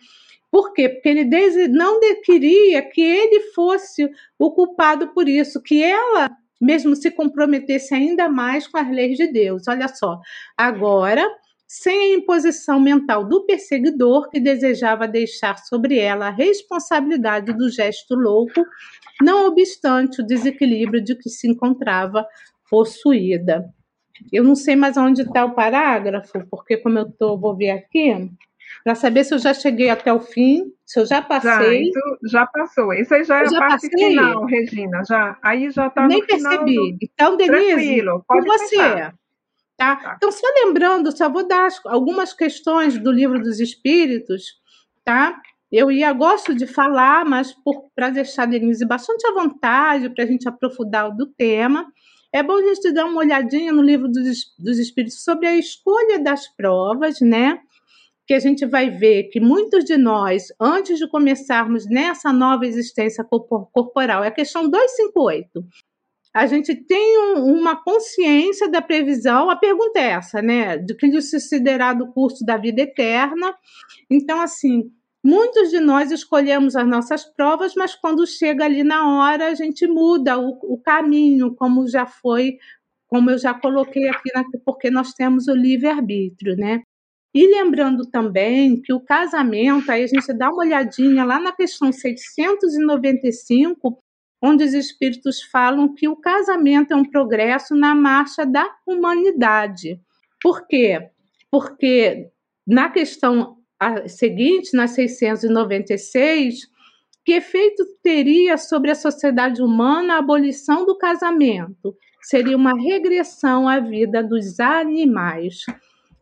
Por quê? Porque ele não queria que ele fosse o culpado por isso, que ela mesmo se comprometesse ainda mais com as leis de Deus. Olha só, agora, sem a imposição mental do perseguidor que desejava deixar sobre ela a responsabilidade do gesto louco, não obstante o desequilíbrio de que se encontrava possuída. Eu não sei mais onde está o parágrafo, porque como eu tô, vou ver aqui, para saber se eu já cheguei até o fim, se eu já passei. Já, já passou. Isso aí já é a parte passei. final, Regina. Já, aí já está Nem percebi. Do... Então, Denise, Tranquilo, com você. Tá? tá? Então, só lembrando, só vou dar algumas questões do livro dos Espíritos, tá? Eu ia, gosto de falar, mas para deixar a Denise bastante à vontade, para a gente aprofundar do tema, é bom a gente dar uma olhadinha no livro dos, dos Espíritos sobre a escolha das provas, né? Que a gente vai ver que muitos de nós, antes de começarmos nessa nova existência corporal, é a questão 258. A gente tem um, uma consciência da previsão, a pergunta é essa, né? De que dará do curso da vida eterna. Então, assim, Muitos de nós escolhemos as nossas provas, mas quando chega ali na hora, a gente muda o, o caminho, como já foi, como eu já coloquei aqui, na, porque nós temos o livre-arbítrio, né? E lembrando também que o casamento, aí a gente dá uma olhadinha lá na questão 695, onde os espíritos falam que o casamento é um progresso na marcha da humanidade. Por quê? Porque na questão seguinte, na 696, que efeito teria sobre a sociedade humana a abolição do casamento? Seria uma regressão à vida dos animais.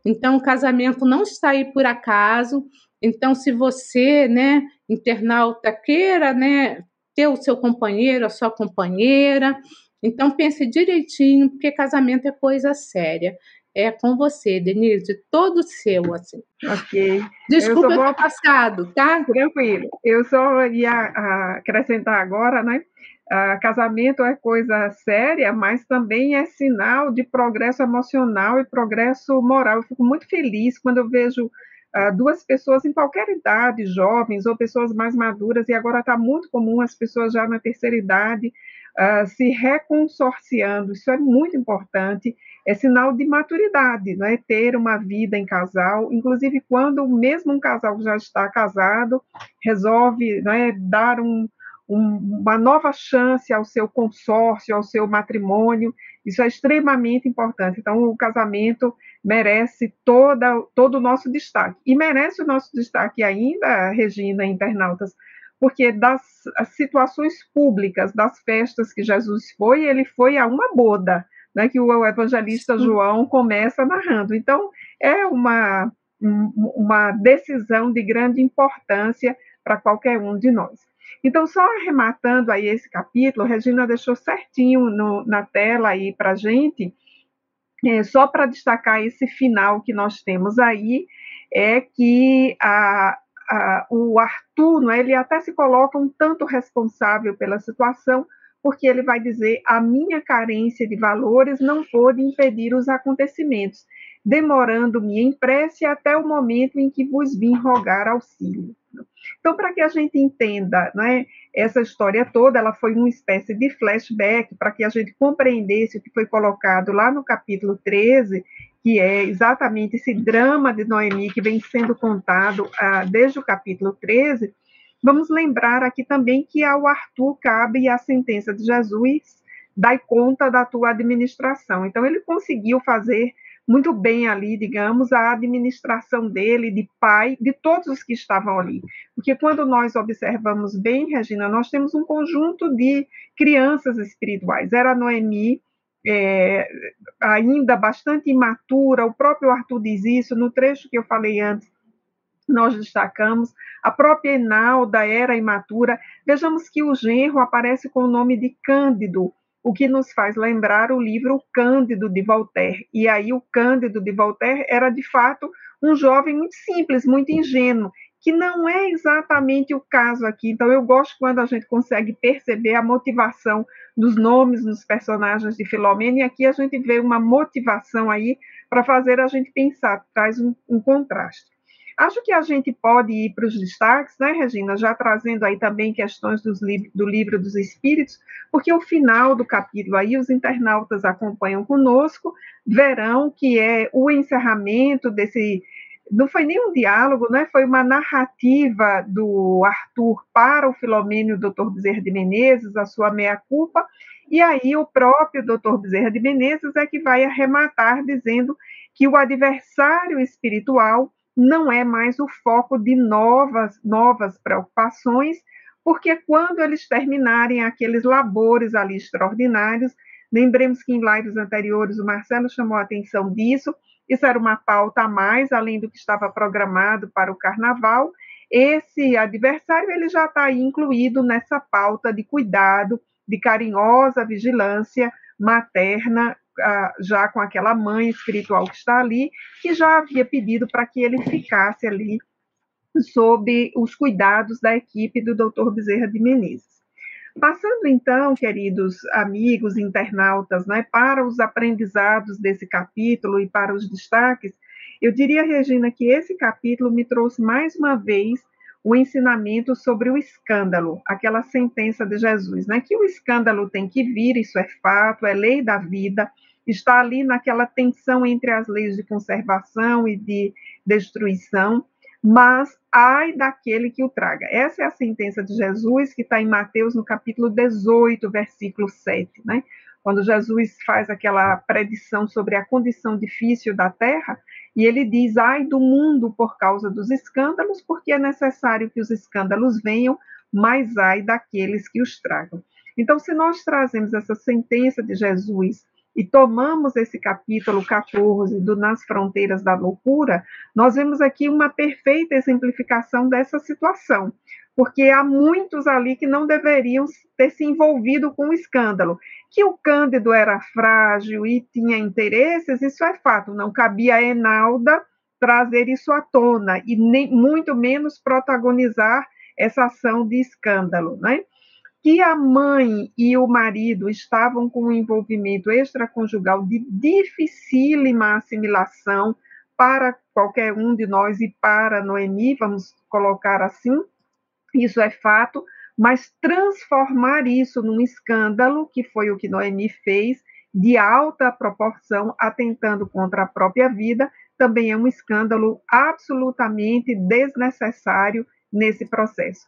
Então, o casamento não está aí por acaso. Então, se você, né, internauta, queira, né, ter o seu companheiro, a sua companheira, então pense direitinho, porque casamento é coisa séria é com você, Denise, todo seu, assim. Ok. Desculpa eu, vou... passado, tá? Tranquilo. Eu só ia acrescentar agora, né? Uh, casamento é coisa séria, mas também é sinal de progresso emocional e progresso moral. Eu fico muito feliz quando eu vejo duas pessoas em qualquer idade, jovens ou pessoas mais maduras, e agora está muito comum as pessoas já na terceira idade uh, se reconsorciando. Isso é muito importante é sinal de maturidade, não é? Ter uma vida em casal, inclusive quando mesmo um casal já está casado resolve não é, dar um, um, uma nova chance ao seu consórcio, ao seu matrimônio, isso é extremamente importante. Então, o casamento merece toda, todo o nosso destaque. E merece o nosso destaque ainda, Regina, internautas, porque das situações públicas, das festas que Jesus foi, ele foi a uma boda né, que o evangelista João começa narrando. Então, é uma, uma decisão de grande importância para qualquer um de nós. Então, só arrematando aí esse capítulo, Regina deixou certinho no, na tela aí para a gente, é, só para destacar esse final que nós temos aí, é que a, a, o Arthur, não é, ele até se coloca um tanto responsável pela situação, porque ele vai dizer: a minha carência de valores não pôde impedir os acontecimentos, demorando-me em prece até o momento em que vos vim rogar auxílio. Então, para que a gente entenda né, essa história toda, ela foi uma espécie de flashback para que a gente compreendesse o que foi colocado lá no capítulo 13, que é exatamente esse drama de Noemi que vem sendo contado ah, desde o capítulo 13 Vamos lembrar aqui também que ao Arthur cabe a sentença de Jesus, dai conta da tua administração. Então, ele conseguiu fazer muito bem ali, digamos, a administração dele, de pai, de todos os que estavam ali. Porque quando nós observamos bem, Regina, nós temos um conjunto de crianças espirituais. Era Noemi, é, ainda bastante imatura, o próprio Arthur diz isso no trecho que eu falei antes, nós destacamos, a própria Enalda era imatura. Vejamos que o genro aparece com o nome de Cândido, o que nos faz lembrar o livro Cândido de Voltaire. E aí o Cândido de Voltaire era de fato um jovem muito simples, muito ingênuo, que não é exatamente o caso aqui. Então eu gosto quando a gente consegue perceber a motivação dos nomes nos personagens de Filomena, e aqui a gente vê uma motivação aí para fazer a gente pensar, traz um, um contraste. Acho que a gente pode ir para os destaques, né, Regina, já trazendo aí também questões li do livro dos Espíritos, porque o final do capítulo aí os internautas acompanham conosco, verão que é o encerramento desse não foi nem um diálogo, né? foi uma narrativa do Arthur para o Filomênio Dr. Bezerra de Menezes, a sua meia-culpa, e aí o próprio Dr. Bezerra de Menezes é que vai arrematar dizendo que o adversário espiritual não é mais o foco de novas, novas preocupações, porque quando eles terminarem aqueles labores ali extraordinários, lembremos que em lives anteriores o Marcelo chamou a atenção disso, isso era uma pauta a mais, além do que estava programado para o carnaval, esse adversário ele já está incluído nessa pauta de cuidado, de carinhosa vigilância materna, já com aquela mãe espiritual que está ali, que já havia pedido para que ele ficasse ali sob os cuidados da equipe do Dr. Bezerra de Menezes. Passando então, queridos amigos internautas, né, para os aprendizados desse capítulo e para os destaques, eu diria, Regina, que esse capítulo me trouxe mais uma vez o ensinamento sobre o escândalo, aquela sentença de Jesus, né? Que o escândalo tem que vir, isso é fato, é lei da vida, está ali naquela tensão entre as leis de conservação e de destruição, mas ai daquele que o traga. Essa é a sentença de Jesus que está em Mateus no capítulo 18, versículo 7, né? Quando Jesus faz aquela predição sobre a condição difícil da terra, e ele diz: ai do mundo por causa dos escândalos, porque é necessário que os escândalos venham, mas ai daqueles que os tragam. Então, se nós trazemos essa sentença de Jesus e tomamos esse capítulo 14 do Nas Fronteiras da Loucura, nós vemos aqui uma perfeita exemplificação dessa situação, porque há muitos ali que não deveriam ter se envolvido com o escândalo. Que o Cândido era frágil e tinha interesses, isso é fato, não cabia a Enalda trazer isso à tona e nem, muito menos protagonizar essa ação de escândalo, né? Que a mãe e o marido estavam com um envolvimento extraconjugal de dificílima assimilação para qualquer um de nós e para Noemi, vamos colocar assim, isso é fato, mas transformar isso num escândalo, que foi o que Noemi fez, de alta proporção, atentando contra a própria vida, também é um escândalo absolutamente desnecessário nesse processo.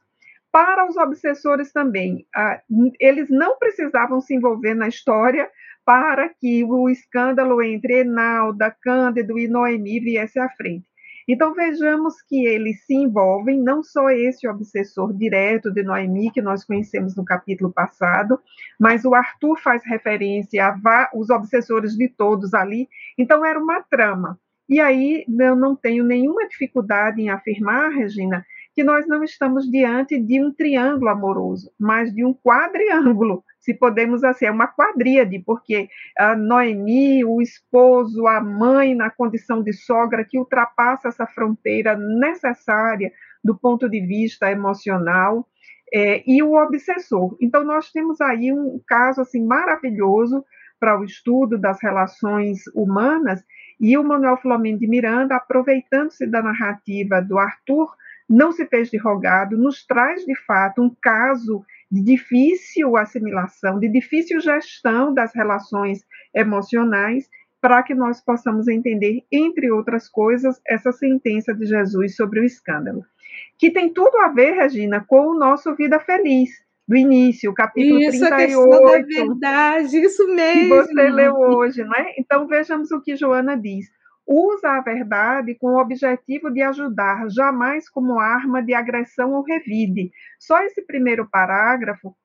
Para os obsessores também, eles não precisavam se envolver na história para que o escândalo entre Enalda, Cândido e Noemi viesse à frente. Então vejamos que eles se envolvem, não só esse obsessor direto de Noemi, que nós conhecemos no capítulo passado, mas o Arthur faz referência a os obsessores de todos ali. Então era uma trama. E aí eu não tenho nenhuma dificuldade em afirmar, Regina, que nós não estamos diante de um triângulo amoroso, mas de um quadriângulo se podemos assim, é uma quadríade, porque a Noemi, o esposo, a mãe na condição de sogra que ultrapassa essa fronteira necessária do ponto de vista emocional, é, e o obsessor. Então nós temos aí um caso assim maravilhoso para o estudo das relações humanas, e o Manuel Flamengo de Miranda, aproveitando-se da narrativa do Arthur, não se fez de rogado, nos traz de fato um caso de difícil assimilação, de difícil gestão das relações emocionais, para que nós possamos entender, entre outras coisas, essa sentença de Jesus sobre o escândalo. Que tem tudo a ver, Regina, com o nosso Vida Feliz, do início, capítulo isso, 38. Isso, é verdade, isso mesmo. Que você leu hoje, né? Então, vejamos o que Joana diz usa a verdade com o objetivo de ajudar, jamais como arma de agressão ou revide. Só esse primeiro parágrafo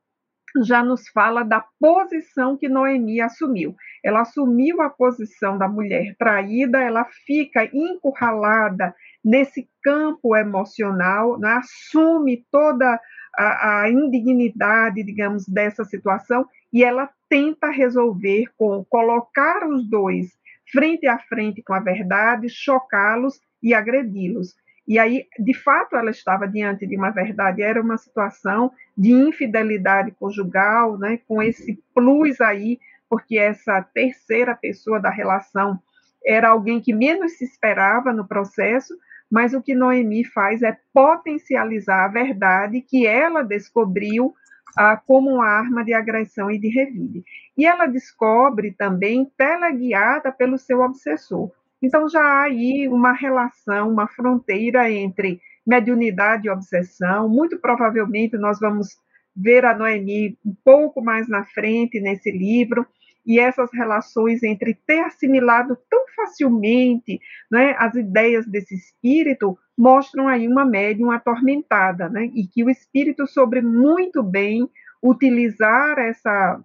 já nos fala da posição que Noemi assumiu. Ela assumiu a posição da mulher traída, ela fica encurralada nesse campo emocional, né? assume toda a, a indignidade, digamos, dessa situação e ela tenta resolver com colocar os dois frente a frente com a verdade, chocá-los e agredi-los. E aí, de fato, ela estava diante de uma verdade, era uma situação de infidelidade conjugal, né, com esse plus aí, porque essa terceira pessoa da relação era alguém que menos se esperava no processo, mas o que Noemi faz é potencializar a verdade que ela descobriu ah, como arma de agressão e de revide. E ela descobre também teleguiada pelo seu obsessor. Então já há aí uma relação, uma fronteira entre mediunidade e obsessão. Muito provavelmente nós vamos ver a Noemi um pouco mais na frente nesse livro e essas relações entre ter assimilado tão facilmente né, as ideias desse espírito mostram aí uma médium atormentada, né, e que o espírito soube muito bem utilizar essa,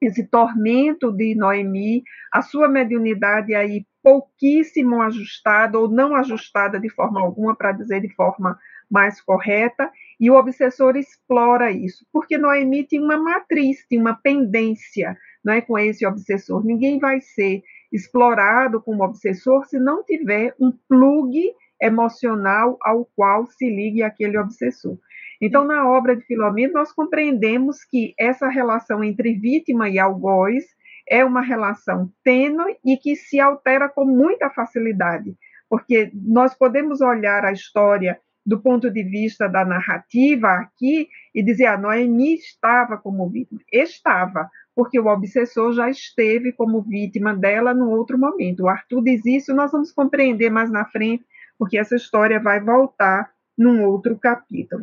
esse tormento de Noemi, a sua mediunidade aí pouquíssimo ajustada ou não ajustada de forma alguma, para dizer de forma mais correta, e o obsessor explora isso, porque Noemi tinha uma matriz, tinha uma pendência, não é, com esse obsessor. Ninguém vai ser explorado como obsessor se não tiver um plug emocional ao qual se ligue aquele obsessor. Então, na obra de Filomeno, nós compreendemos que essa relação entre vítima e algoz é uma relação tênue e que se altera com muita facilidade, porque nós podemos olhar a história do ponto de vista da narrativa aqui e dizer, ah, Noemi estava como vítima. Estava, porque o obsessor já esteve como vítima dela no outro momento. O Arthur diz isso, nós vamos compreender mais na frente, porque essa história vai voltar num outro capítulo.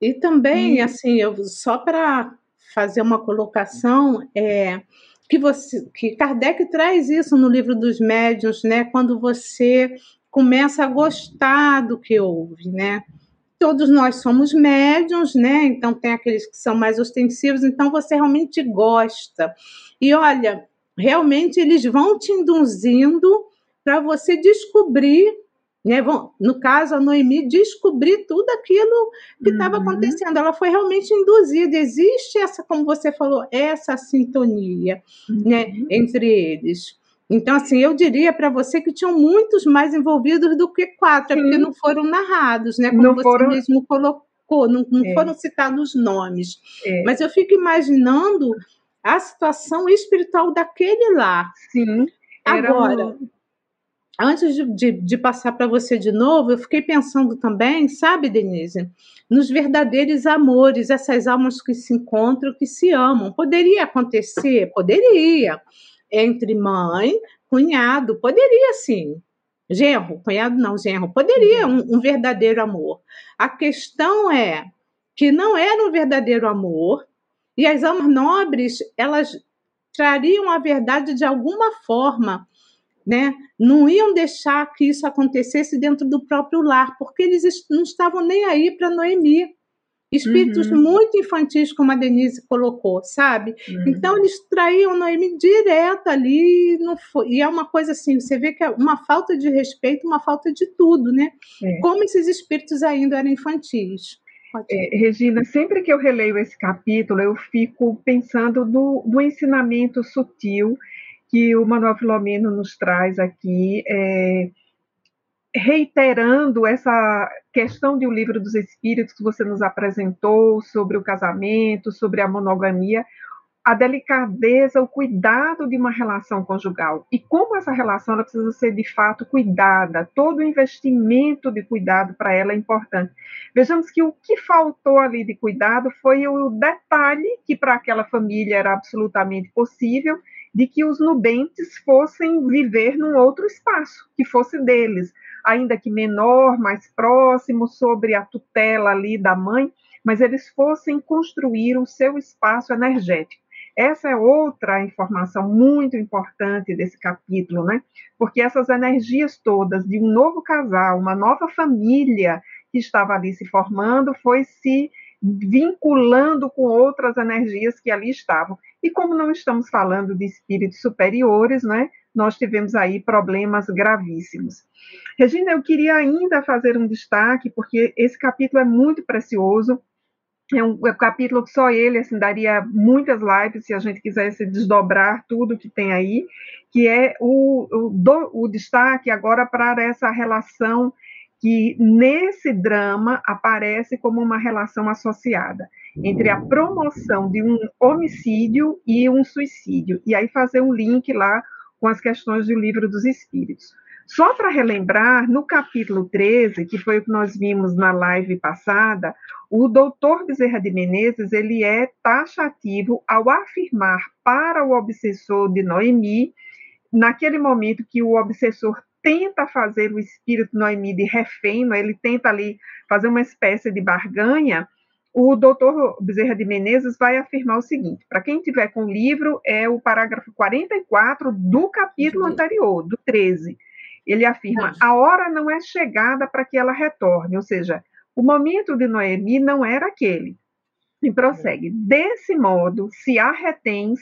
E também, e... assim, eu, só para fazer uma colocação, é, que você que Kardec traz isso no livro dos médiuns, né? Quando você começa a gostar do que ouve, né? Todos nós somos médiums, né? Então tem aqueles que são mais ostensivos, então você realmente gosta. E olha, realmente eles vão te induzindo para você descobrir né, no caso, a Noemi descobrir tudo aquilo que estava uhum. acontecendo. Ela foi realmente induzida. Existe essa, como você falou, essa sintonia né, uhum. né, entre eles. Então, assim, eu diria para você que tinham muitos mais envolvidos do que quatro, é porque não foram narrados, né? Como não você foram... mesmo colocou, não, não é. foram citados nomes. É. Mas eu fico imaginando a situação espiritual daquele lá. Sim. Agora, um antes de, de, de passar para você de novo, eu fiquei pensando também, sabe, Denise, nos verdadeiros amores, essas almas que se encontram, que se amam. Poderia acontecer? Poderia. Entre mãe, cunhado, poderia sim. Genro, cunhado não, genro, poderia um, um verdadeiro amor. A questão é que não era um verdadeiro amor e as almas nobres, elas trariam a verdade de alguma forma né? Não iam deixar que isso acontecesse dentro do próprio lar, porque eles não estavam nem aí para Noemi. Espíritos uhum. muito infantis, como a Denise colocou, sabe? Uhum. Então eles traíam Noemi direto ali, não foi, e é uma coisa assim, você vê que é uma falta de respeito, uma falta de tudo, né? É. Como esses espíritos ainda eram infantis. É, Regina, sempre que eu releio esse capítulo, eu fico pensando no, no ensinamento sutil que o Manuel Filomeno nos traz aqui, é, reiterando essa questão de O Livro dos Espíritos que você nos apresentou sobre o casamento, sobre a monogamia, a delicadeza, o cuidado de uma relação conjugal e como essa relação ela precisa ser de fato cuidada. Todo o investimento de cuidado para ela é importante. Vejamos que o que faltou ali de cuidado foi o detalhe que para aquela família era absolutamente possível de que os nubentes fossem viver num outro espaço, que fosse deles, ainda que menor, mais próximo, sobre a tutela ali da mãe, mas eles fossem construir o seu espaço energético. Essa é outra informação muito importante desse capítulo, né? Porque essas energias todas de um novo casal, uma nova família que estava ali se formando, foi se vinculando com outras energias que ali estavam. E como não estamos falando de espíritos superiores, né, nós tivemos aí problemas gravíssimos. Regina, eu queria ainda fazer um destaque, porque esse capítulo é muito precioso, é um, é um capítulo que só ele assim, daria muitas lives se a gente quisesse desdobrar tudo que tem aí, que é o, o, do, o destaque agora para essa relação que nesse drama aparece como uma relação associada entre a promoção de um homicídio e um suicídio, e aí fazer um link lá com as questões do livro dos espíritos. Só para relembrar, no capítulo 13, que foi o que nós vimos na live passada, o doutor Bezerra de Menezes ele é taxativo ao afirmar para o obsessor de Noemi, naquele momento que o obsessor tenta fazer o espírito Noemi de refém, ele tenta ali fazer uma espécie de barganha, o doutor Bezerra de Menezes vai afirmar o seguinte: para quem tiver com o livro, é o parágrafo 44 do capítulo anterior, do 13. Ele afirma: a hora não é chegada para que ela retorne, ou seja, o momento de Noemi não era aquele. E prossegue: desse modo, se a retens,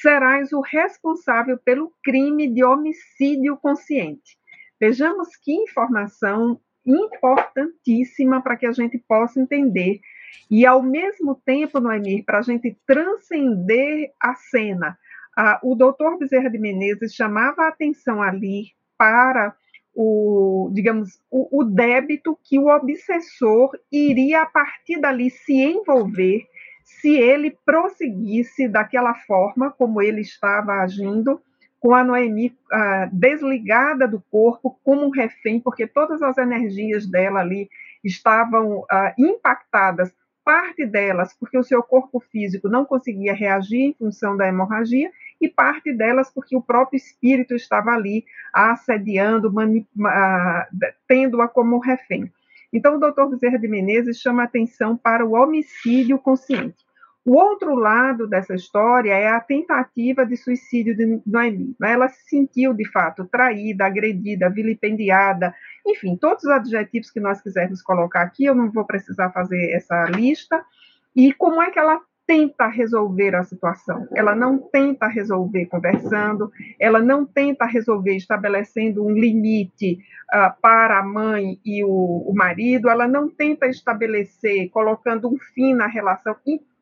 serás o responsável pelo crime de homicídio consciente. Vejamos que informação importantíssima para que a gente possa entender. E, ao mesmo tempo, Noemir, para a gente transcender a cena, o doutor Bezerra de Menezes chamava a atenção ali para o, digamos, o, o débito que o obsessor iria a partir dali se envolver se ele prosseguisse daquela forma como ele estava agindo, com a Noemi ah, desligada do corpo como um refém, porque todas as energias dela ali estavam ah, impactadas, parte delas porque o seu corpo físico não conseguia reagir em função da hemorragia, e parte delas porque o próprio espírito estava ali assediando, ah, tendo-a como refém. Então, o doutor Bezerra de Menezes chama atenção para o homicídio consciente. O outro lado dessa história é a tentativa de suicídio de Noemi. Né? Ela se sentiu, de fato, traída, agredida, vilipendiada, enfim, todos os adjetivos que nós quisermos colocar aqui, eu não vou precisar fazer essa lista. E como é que ela tenta resolver a situação, ela não tenta resolver conversando, ela não tenta resolver estabelecendo um limite uh, para a mãe e o, o, marido, ela não tenta estabelecer colocando um fim na relação,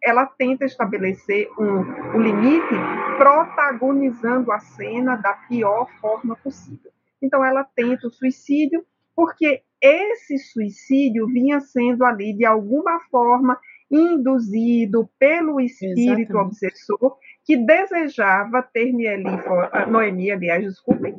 ela tenta estabelecer um, um limite protagonizando a cena da pior forma possível. Então, ela tenta o suicídio, porque esse suicídio vinha sendo ali, de alguma forma, induzido pelo espírito Exatamente. obsessor que desejava ter Noemi, aliás, desculpem,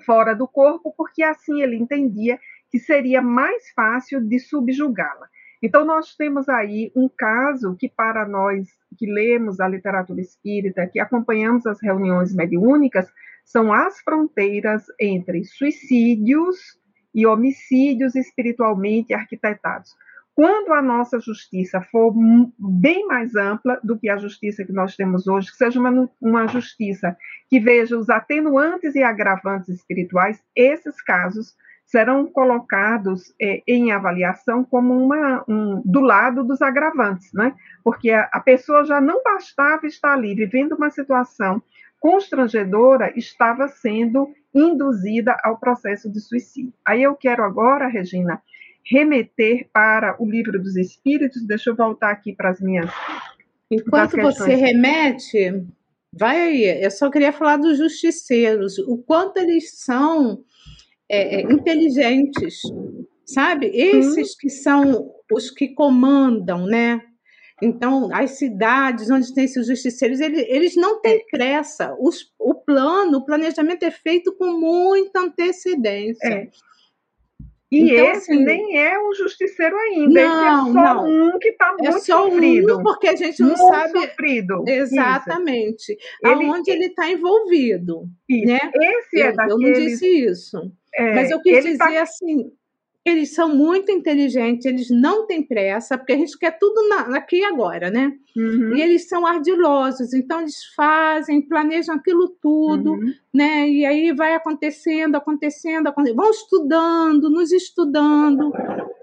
fora do corpo, porque assim ele entendia que seria mais fácil de subjugá-la. Então, nós temos aí um caso que, para nós que lemos a literatura espírita, que acompanhamos as reuniões mediúnicas, são as fronteiras entre suicídios e homicídios espiritualmente arquitetados. Quando a nossa justiça for bem mais ampla do que a justiça que nós temos hoje, que seja uma, uma justiça que veja os atenuantes e agravantes espirituais, esses casos serão colocados é, em avaliação como uma, um, do lado dos agravantes, né? Porque a, a pessoa já não bastava estar ali vivendo uma situação constrangedora, estava sendo induzida ao processo de suicídio. Aí eu quero agora, Regina, remeter para o livro dos Espíritos. Deixa eu voltar aqui para as minhas. Enquanto você remete, vai aí. Eu só queria falar dos justiceiros, o quanto eles são é, é inteligentes, sabe? Esses hum. que são os que comandam, né? Então, as cidades onde tem esses justiceiros, eles, eles não têm é. pressa. Os, o plano, o planejamento é feito com muita antecedência. É. E então, esse assim, nem é um justiceiro ainda, não, esse é só não. um que está muito é só sofrido. Um porque a gente não muito sabe sofrido. exatamente isso. aonde ele está envolvido. Isso. Né? Esse é eu, é daqueles... eu não disse isso. É, mas eu quis tá dizer tá... assim, eles são muito inteligentes, eles não têm pressa, porque a gente quer tudo na, aqui e agora, né? Uhum. E eles são ardilosos, então eles fazem, planejam aquilo tudo, uhum. né? E aí vai acontecendo, acontecendo, acontecendo, vão estudando, nos estudando.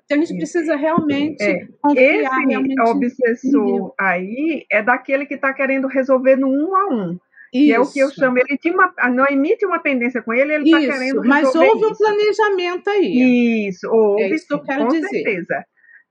Então a gente precisa realmente é. confiar. Esse realmente obsessor aí é daquele que está querendo resolver no um a um. Que é o que eu chamo, ele tinha uma, não emite uma pendência com ele, ele está querendo Mas houve isso. um planejamento aí. Isso, houve, é isso que eu quero com dizer. certeza.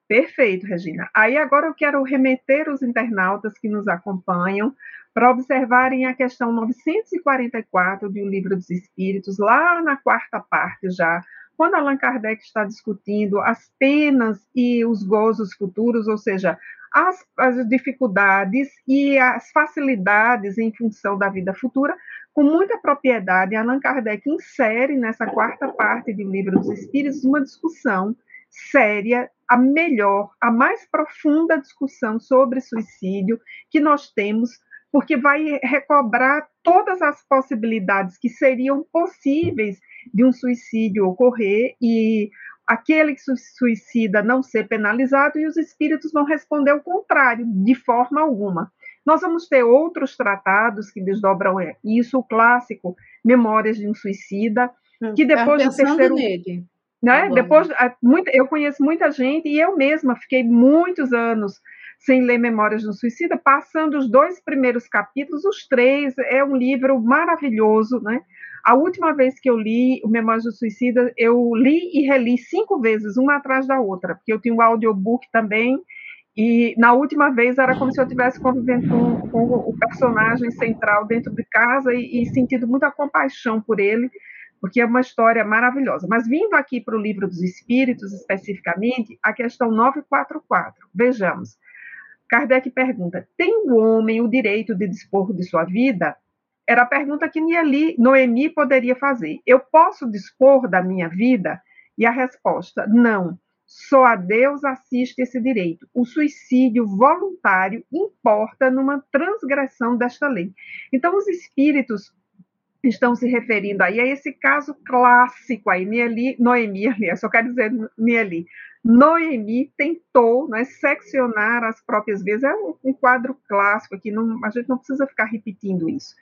Perfeito, Regina. Aí agora eu quero remeter os internautas que nos acompanham para observarem a questão 944 de O Livro dos Espíritos, lá na quarta parte já, quando Allan Kardec está discutindo as penas e os gozos futuros, ou seja, as, as dificuldades e as facilidades em função da vida futura, com muita propriedade, Allan Kardec insere nessa quarta parte do Livro dos Espíritos uma discussão séria, a melhor, a mais profunda discussão sobre suicídio que nós temos, porque vai recobrar todas as possibilidades que seriam possíveis de um suicídio ocorrer e aquele que se suicida não ser penalizado e os espíritos vão responder o contrário, de forma alguma. Nós vamos ter outros tratados que desdobram isso, o clássico Memórias de um Suicida, hum, que depois do terceiro... Nele. Né? Depois, eu conheço muita gente e eu mesma fiquei muitos anos sem ler Memórias de um Suicida, passando os dois primeiros capítulos, os três, é um livro maravilhoso, né? A última vez que eu li o Memórias do Suicida, eu li e reli cinco vezes, uma atrás da outra, porque eu tinha um audiobook também, E na última vez era como se eu estivesse convivendo com, com, o personagem central dentro de casa e, e sentindo muita compaixão por ele, porque é uma história maravilhosa. Mas vindo aqui para o livro dos Espíritos, especificamente, a questão 944. Vejamos. Kardec pergunta: tem o homem o direito de dispor de sua vida? Era a pergunta que Noemi poderia fazer. Eu posso dispor da minha vida? E a resposta: não. Só a Deus assiste esse direito. O suicídio voluntário importa numa transgressão desta lei. Então, os espíritos estão se referindo aí a esse caso clássico aí, Nieli, Noemi, aliás, só quero dizer Nieli. Noemi tentou né, seccionar as próprias vidas, é um, um quadro clássico aqui, não, a gente não precisa ficar repetindo isso.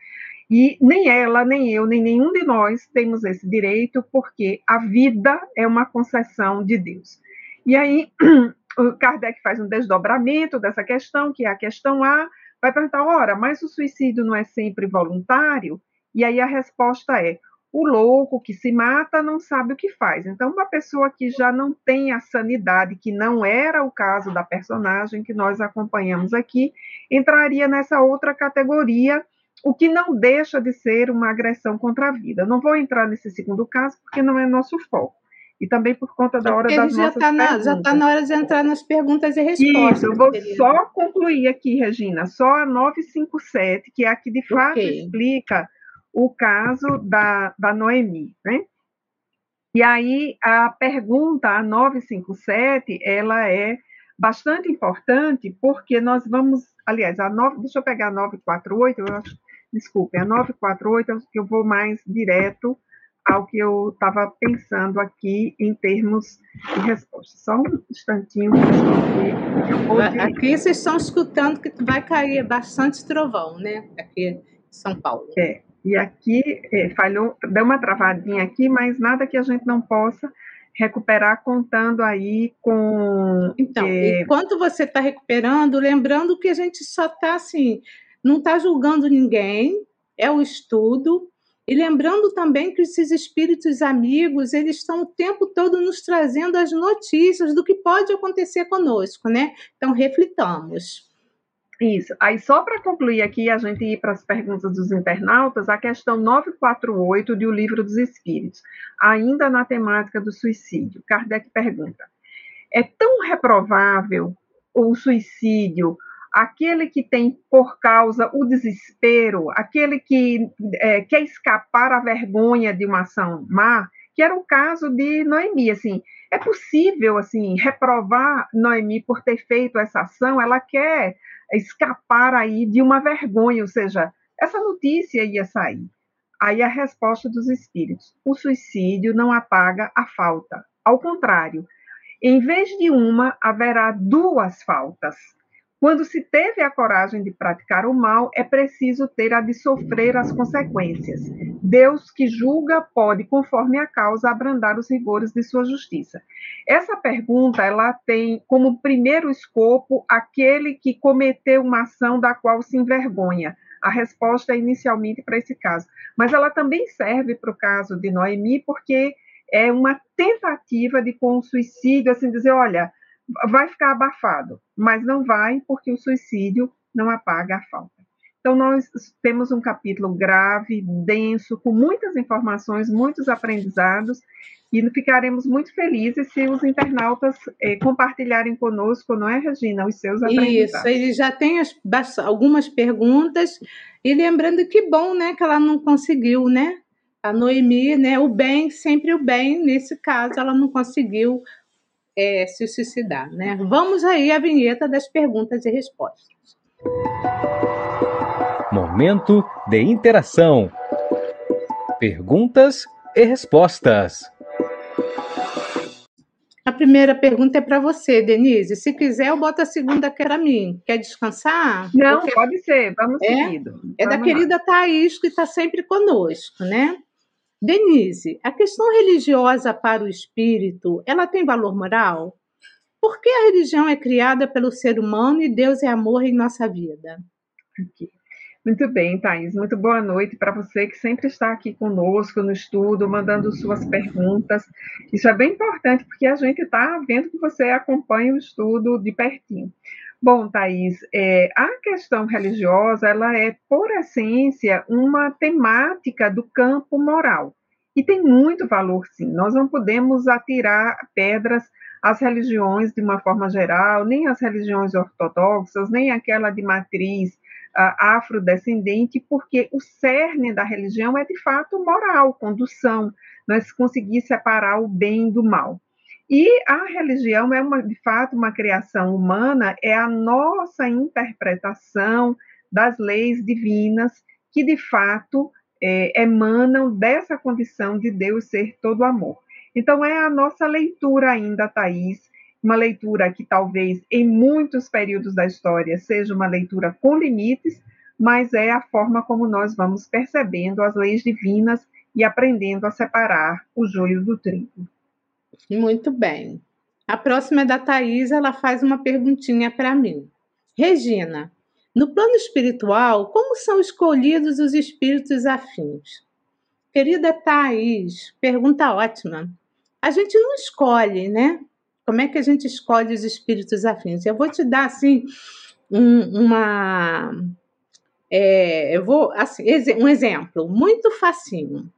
E nem ela, nem eu, nem nenhum de nós temos esse direito, porque a vida é uma concessão de Deus. E aí, (clears throat) o Kardec faz um desdobramento dessa questão, que é a questão A, vai perguntar: ora, mas o suicídio não é sempre voluntário? E aí a resposta é: o louco que se mata não sabe o que faz. Então, uma pessoa que já não tem a sanidade, que não era o caso da personagem que nós acompanhamos aqui, entraria nessa outra categoria, o que não deixa de ser uma agressão contra a vida. não vou entrar nesse segundo caso, porque não é nosso foco e também por conta da hora das já nossas tá na, Já está na hora de entrar nas perguntas e respostas. Isso, eu vou só concluir aqui, Regina, só a 957, que é a que de fato okay. explica o caso da, da Noemi, né? E aí a pergunta, a 957, ela é bastante importante, porque nós vamos, aliás, a 9, deixa eu pegar a 948, eu acho, desculpe, a 948 que eu vou mais direto ao que eu estava pensando aqui em termos de resposta. Só um instantinho, pessoal. Aqui vocês estão escutando que vai cair bastante trovão, né? Aqui em São Paulo. É. E aqui é, falhou, deu uma travadinha aqui, mas nada que a gente não possa recuperar contando aí com. Então, é... enquanto você está recuperando, lembrando que a gente só está assim, não está julgando ninguém, é o estudo, e lembrando também que esses espíritos amigos, eles estão o tempo todo nos trazendo as notícias do que pode acontecer conosco, né? Então, reflitamos. Isso. Aí, só para concluir aqui, a gente ir para as perguntas dos internautas, a questão 948 de O Livro dos Espíritos, ainda na temática do suicídio. Kardec pergunta: é tão reprovável o suicídio aquele que tem por causa o desespero, aquele que é, quer escapar à vergonha de uma ação má, que era o caso de Noemi, assim, é possível assim reprovar Noemi por ter feito essa ação, ela quer escapar aí de uma vergonha, ou seja, essa notícia ia sair. Aí a resposta dos espíritos: o suicídio não apaga a falta. Ao contrário, em vez de uma, haverá duas faltas. Quando se teve a coragem de praticar o mal, é preciso ter a de sofrer as consequências. Deus que julga pode, conforme a causa, abrandar os rigores de sua justiça. Essa pergunta, ela tem como primeiro escopo aquele que cometeu uma ação da qual se envergonha. A resposta é inicialmente para esse caso. Mas ela também serve para o caso de Noemi, porque é uma tentativa de com o suicídio, assim, dizer, olha, vai ficar abafado, mas não vai porque o suicídio não apaga a falta. Então, nós temos um capítulo grave, denso, com muitas informações, muitos aprendizados, e ficaremos muito felizes se os internautas eh, compartilharem conosco, não é, Regina, os seus aprendizados. Isso, ele já tem as, algumas perguntas, e lembrando que bom, né, que ela não conseguiu, né, a Noemi, né, o bem, sempre o bem, nesse caso ela não conseguiu é, se suicidar. Né? Vamos aí à vinheta das perguntas e respostas. Momento de interação. Perguntas e respostas. A primeira pergunta é para você, Denise. Se quiser, eu boto a segunda que é para mim. Quer descansar? Não, Porque... pode ser. Vamos é, seguido. É da querida Thaís, que está sempre conosco, né? Denise, a questão religiosa para o espírito, ela tem valor moral? Por que a religião é criada pelo ser humano e Deus é amor em nossa vida? Aqui. Muito bem, Thaís. Muito boa noite para você que sempre está aqui conosco no estudo, mandando suas perguntas. Isso é bem importante porque a gente está vendo que você acompanha o estudo de pertinho. Bom, Thaís, é, a questão religiosa ela é, por essência, uma temática do campo moral. E tem muito valor, sim. Nós não podemos atirar pedras às religiões de uma forma geral, nem às religiões ortodoxas, nem aquela de matriz afrodescendente, porque o cerne da religião é de fato moral, condução, nós conseguir separar o bem do mal. E a religião é uma, de fato uma criação humana, é a nossa interpretação das leis divinas que de fato é, emanam dessa condição de Deus ser todo amor. Então é a nossa leitura ainda, Thaís, uma leitura que talvez em muitos períodos da história seja uma leitura com limites, mas é a forma como nós vamos percebendo as leis divinas e aprendendo a separar o joio do trigo. Muito bem. A próxima é da Thais, ela faz uma perguntinha para mim. Regina, no plano espiritual, como são escolhidos os espíritos afins? Querida Thais, pergunta ótima. A gente não escolhe, né? Como é que a gente escolhe os espíritos afins? Eu vou te dar assim um, uma, é, eu vou assim, um exemplo muito facinho.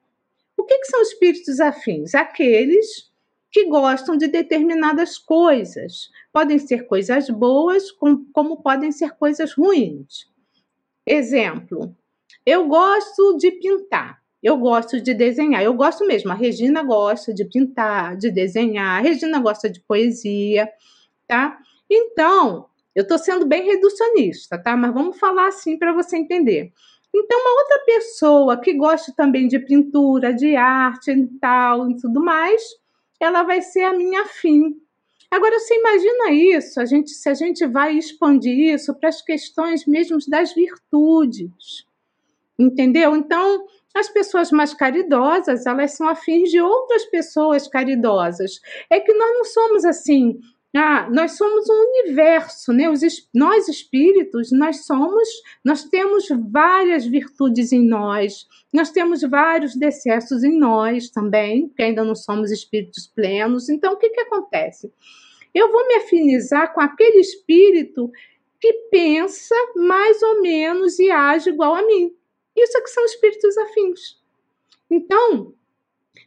O que, que são espíritos afins? Aqueles que gostam de determinadas coisas. Podem ser coisas boas, como, como podem ser coisas ruins. Exemplo: eu gosto de pintar. Eu gosto de desenhar, eu gosto mesmo. A Regina gosta de pintar, de desenhar, a Regina gosta de poesia, tá? Então, eu estou sendo bem reducionista, tá? Mas vamos falar assim para você entender. Então, uma outra pessoa que gosta também de pintura, de arte e tal e tudo mais, ela vai ser a minha afim. Agora, você imagina isso, a gente, se a gente vai expandir isso para as questões mesmo das virtudes, entendeu? Então, as pessoas mais caridosas, elas são afins de outras pessoas caridosas. É que nós não somos assim. Ah, nós somos um universo, né? Os, nós espíritos, nós somos, nós temos várias virtudes em nós, nós temos vários decessos em nós também, que ainda não somos espíritos plenos. Então, o que, que acontece? Eu vou me afinizar com aquele espírito que pensa mais ou menos e age igual a mim. Isso é que são espíritos afins. Então,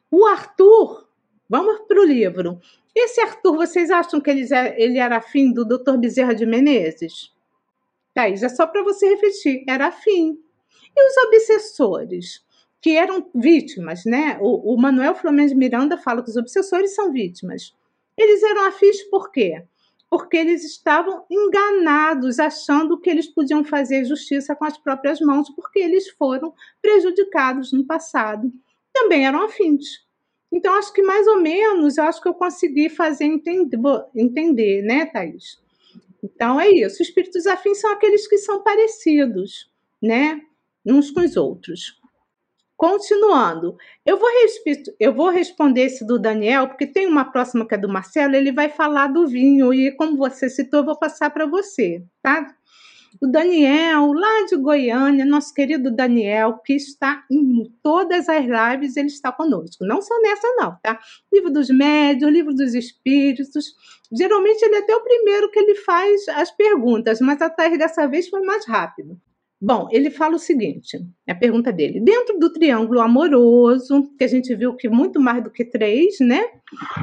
o Arthur, vamos para o livro. Esse Arthur, vocês acham que ele, ele era afim do Dr. Bezerra de Menezes? Thaís, é só para você refletir, era afim. E os obsessores, que eram vítimas, né? O, o Manuel Flamengo Miranda fala que os obsessores são vítimas. Eles eram afins por quê? Porque eles estavam enganados, achando que eles podiam fazer justiça com as próprias mãos, porque eles foram prejudicados no passado. Também eram afins. Então, acho que mais ou menos, eu acho que eu consegui fazer entender, entender né, Thaís? Então, é isso. Espíritos afins são aqueles que são parecidos, né, uns com os outros. Continuando, eu vou, eu vou responder esse do Daniel, porque tem uma próxima que é do Marcelo, ele vai falar do vinho, e como você citou, eu vou passar para você, tá? O Daniel, lá de Goiânia, nosso querido Daniel, que está em todas as lives, ele está conosco. Não só nessa, não, tá? Livro dos médios, livro dos espíritos. Geralmente ele é até o primeiro que ele faz as perguntas, mas até dessa vez foi mais rápido. Bom, ele fala o seguinte: a pergunta dele. Dentro do triângulo amoroso, que a gente viu que muito mais do que três, né?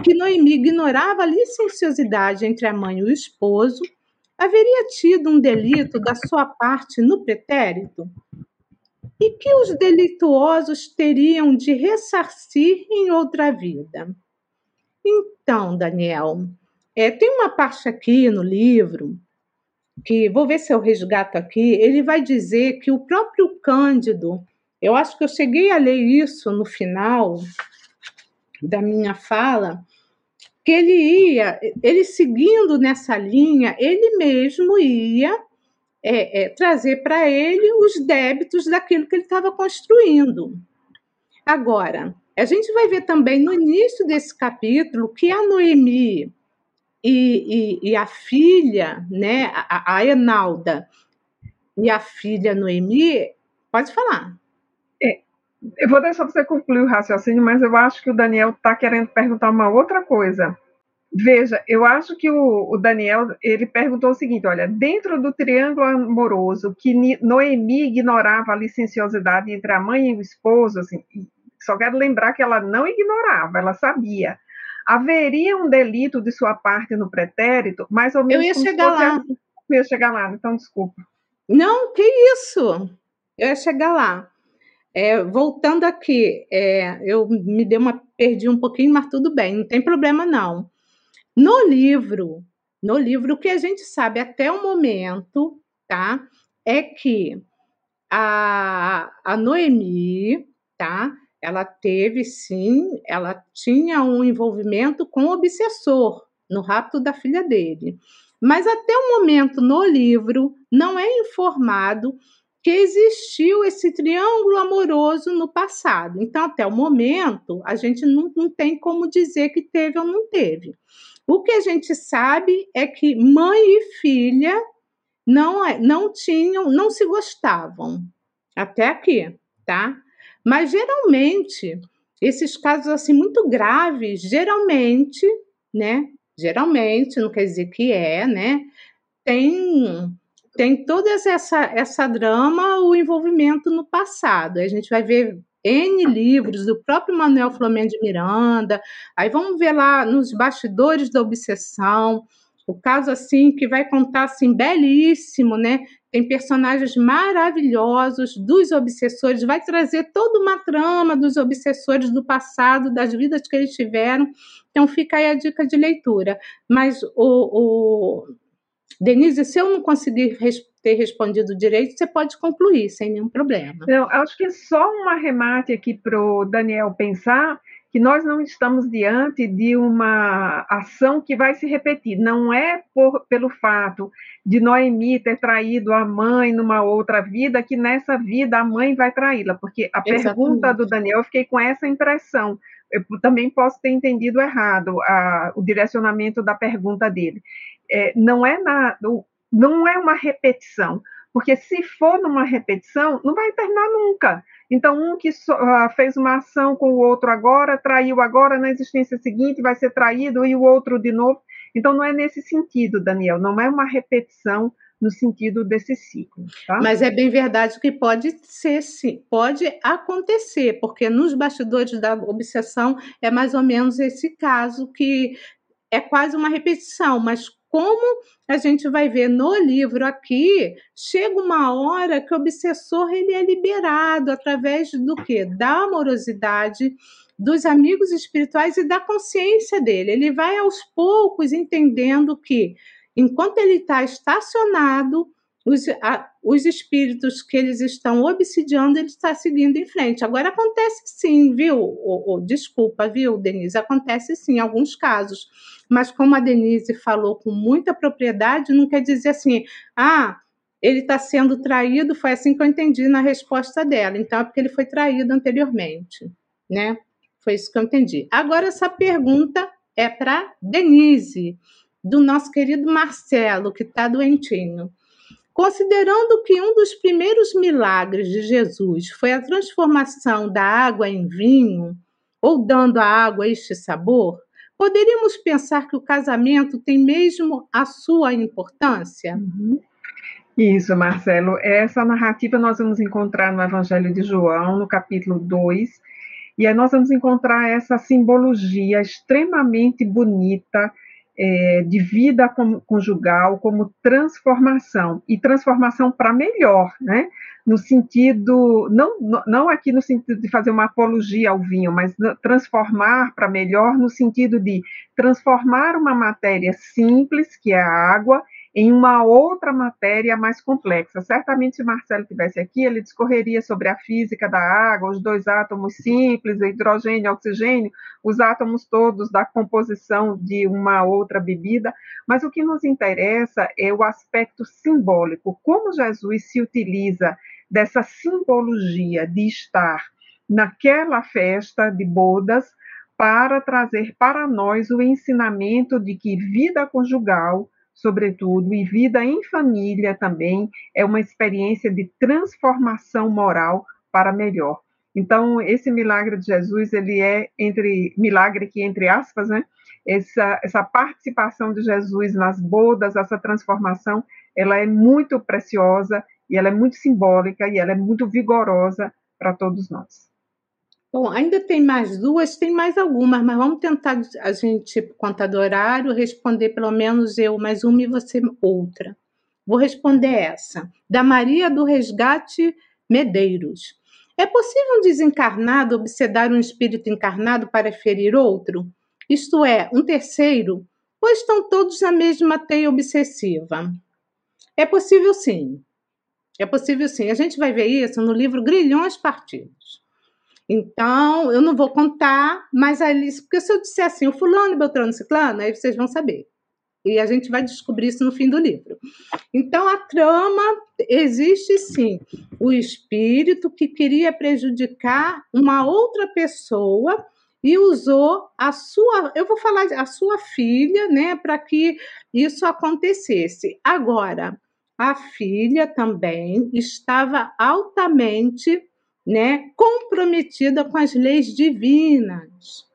Que Noemi ignorava a licenciosidade entre a mãe e o esposo, haveria tido um delito da sua parte no pretérito? E que os delituosos teriam de ressarcir em outra vida? Então, Daniel, é, tem uma parte aqui no livro que vou ver se eu resgato aqui, ele vai dizer que o próprio Cândido, eu acho que eu cheguei a ler isso no final da minha fala, que ele ia, ele seguindo nessa linha, ele mesmo ia é, é, trazer para ele os débitos daquilo que ele estava construindo. Agora, a gente vai ver também no início desse capítulo que a Noemi e, e, e a filha, né, a, a Enalda, e a filha Noemi, pode falar. É, eu vou deixar você concluir o raciocínio, mas eu acho que o Daniel está querendo perguntar uma outra coisa. Veja, eu acho que o, o, Daniel ele perguntou o seguinte: olha, dentro do triângulo amoroso que Noemi ignorava a licenciosidade entre a mãe e o esposo, assim, só quero lembrar que ela não ignorava, ela sabia. Haveria um delito de sua parte no pretérito, mais ou menos. Eu ia chegar lá. Eu ia chegar lá, então desculpa. Não, que isso? Eu ia chegar lá. É, voltando aqui, é, eu me dei uma perdi um pouquinho, mas tudo bem, não tem problema não. No livro, no livro, o que a gente sabe até o momento, tá? É que a, a Noemi, tá? Ela teve sim, ela tinha um envolvimento com o obsessor no rapto da filha dele. Mas até o momento no livro não é informado que existiu esse triângulo amoroso no passado. Então, até o momento, a gente não, não tem como dizer que teve ou não teve. O que a gente sabe é que mãe e filha não, é, não tinham, não se gostavam. Até aqui, tá? Mas geralmente, esses casos assim muito graves, geralmente, né? Geralmente, não quer dizer que é, né? Tem tem toda essa essa drama, o envolvimento no passado. A gente vai ver N livros do próprio Manuel Flamengo de Miranda. Aí vamos ver lá nos bastidores da obsessão, o caso assim que vai contar assim belíssimo, né? Tem personagens maravilhosos dos obsessores, vai trazer toda uma trama dos obsessores do passado, das vidas que eles tiveram. Então fica aí a dica de leitura. Mas o, o Denise, se eu não conseguir ter respondido direito, você pode concluir sem nenhum problema. Eu acho que só um arremate aqui para o Daniel pensar que nós não estamos diante de uma ação que vai se repetir. Não é por, pelo fato de Noemi ter traído a mãe numa outra vida que nessa vida a mãe vai traí-la, porque a Exatamente. pergunta do Daniel eu fiquei com essa impressão. Eu também posso ter entendido errado a, o direcionamento da pergunta dele. É, não é na, não é uma repetição, porque se for numa repetição, não vai terminar nunca. Então, um que uh, fez uma ação com o outro agora, traiu agora, na existência seguinte vai ser traído e o outro de novo. Então, não é nesse sentido, Daniel, não é uma repetição no sentido desse ciclo. Tá? Mas é bem verdade que pode ser, sim, pode acontecer, porque nos bastidores da obsessão é mais ou menos esse caso que é quase uma repetição, mas como a gente vai ver no livro aqui, chega uma hora que o obsessor ele é liberado através do que? Da amorosidade, dos amigos espirituais e da consciência dele. Ele vai aos poucos entendendo que enquanto ele está estacionado, os, a, os espíritos que eles estão obsidiando, ele está seguindo em frente. Agora acontece sim, viu? Oh, desculpa, viu, Denise? Acontece sim em alguns casos. Mas como a Denise falou com muita propriedade, não quer dizer assim, ah, ele está sendo traído, foi assim que eu entendi na resposta dela. Então é porque ele foi traído anteriormente, né? Foi isso que eu entendi. Agora essa pergunta é para Denise, do nosso querido Marcelo, que está doentinho. Considerando que um dos primeiros milagres de Jesus foi a transformação da água em vinho, ou dando à água este sabor, poderíamos pensar que o casamento tem mesmo a sua importância? Uhum. Isso, Marcelo. Essa narrativa nós vamos encontrar no Evangelho de João, no capítulo 2, e aí nós vamos encontrar essa simbologia extremamente bonita é, de vida conjugal como transformação, e transformação para melhor, né? No sentido, não, não aqui no sentido de fazer uma apologia ao vinho, mas transformar para melhor no sentido de transformar uma matéria simples, que é a água, em uma outra matéria mais complexa. Certamente, se Marcelo tivesse aqui, ele discorreria sobre a física da água, os dois átomos simples, hidrogênio e oxigênio, os átomos todos da composição de uma outra bebida, mas o que nos interessa é o aspecto simbólico, como Jesus se utiliza dessa simbologia de estar naquela festa de bodas para trazer para nós o ensinamento de que vida conjugal sobretudo, e vida em família também é uma experiência de transformação moral para melhor. Então, esse milagre de Jesus, ele é entre milagre que entre aspas, né? Essa, essa participação de Jesus nas bodas, essa transformação, ela é muito preciosa e ela é muito simbólica e ela é muito vigorosa para todos nós. Bom, ainda tem mais duas, tem mais algumas, mas vamos tentar a gente, por conta do horário, responder pelo menos eu mais uma e você outra. Vou responder essa. Da Maria do Resgate Medeiros. É possível um desencarnado obsedar um espírito encarnado para ferir outro? Isto é, um terceiro? Ou estão todos na mesma teia obsessiva? É possível sim. É possível sim. A gente vai ver isso no livro Grilhões Partidos. Então, eu não vou contar, mas ali, porque se eu disser assim, o fulano, Beltrano, Ciclano, aí vocês vão saber. E a gente vai descobrir isso no fim do livro. Então, a trama existe sim. O espírito que queria prejudicar uma outra pessoa e usou a sua, eu vou falar a sua filha, né, para que isso acontecesse. Agora, a filha também estava altamente né, comprometida com as leis divinas.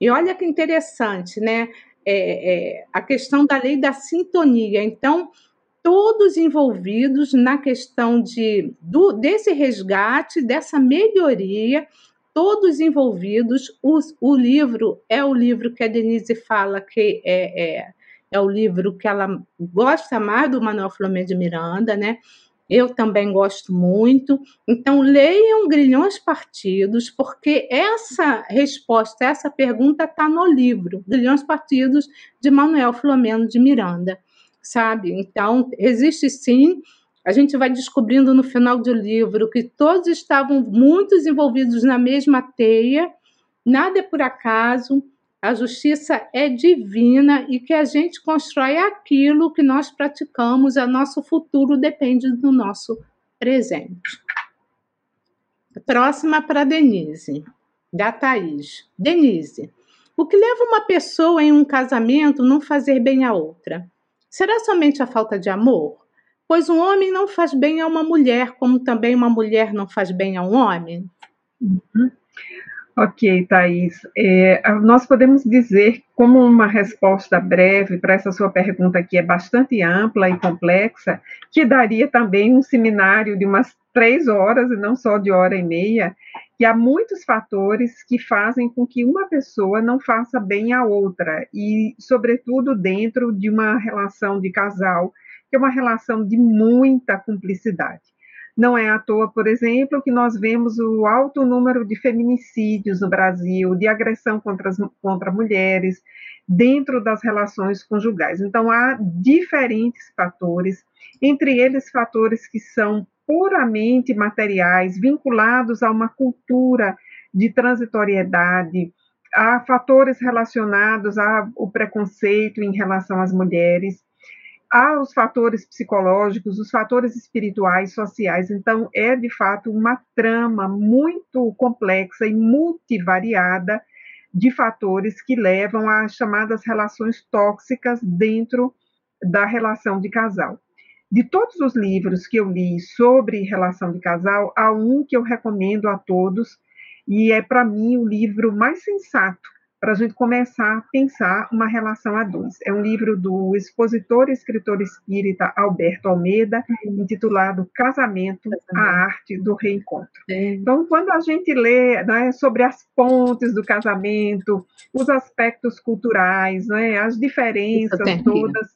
E olha que interessante, né? É, é, a questão da lei da sintonia. Então, todos envolvidos na questão de, do, desse resgate, dessa melhoria, todos envolvidos. O, o, livro é o livro que a Denise fala que é, é, é o livro que ela gosta mais do Manuel Flamengo de Miranda, né? Eu também gosto muito. Então, leiam Grilhões Partidos, porque essa resposta, essa pergunta está no livro, Grilhões Partidos, de Manuel Filomeno de Miranda, sabe? Então, existe sim. A gente vai descobrindo no final do livro que todos estavam muito envolvidos na mesma teia, nada é por acaso, a justiça é divina e que a gente constrói aquilo que nós praticamos, o nosso futuro depende do nosso presente. Próxima para Denise, da Thaís. Denise, o que leva uma pessoa em um casamento não fazer bem a outra? Será somente a falta de amor? Pois um homem não faz bem a uma mulher, como também uma mulher não faz bem a um homem? Uhum. Ok, Thais. É, nós podemos dizer, como uma resposta breve para essa sua pergunta, que é bastante ampla e complexa, que daria também um seminário de umas três horas, e não só de hora e meia, que há muitos fatores que fazem com que uma pessoa não faça bem a outra, e, sobretudo, dentro de uma relação de casal, que é uma relação de muita cumplicidade. Não é à toa, por exemplo, que nós vemos o alto número de feminicídios no Brasil, de agressão contra, as, contra mulheres, dentro das relações conjugais. Então, há diferentes fatores, entre eles fatores que são puramente materiais, vinculados a uma cultura de transitoriedade, há fatores relacionados ao preconceito em relação às mulheres, há os fatores psicológicos, os fatores espirituais, sociais. Então, é de fato uma trama muito complexa e multivariada de fatores que levam às chamadas relações tóxicas dentro da relação de casal. De todos os livros que eu li sobre relação de casal, há um que eu recomendo a todos, e é para mim o livro mais sensato para a gente começar a pensar uma relação a dois. É um livro do expositor e escritor espírita Alberto Almeida, uhum. intitulado Casamento, a Arte do Reencontro. É. Então, quando a gente lê né, sobre as pontes do casamento, os aspectos culturais, né, as diferenças todas,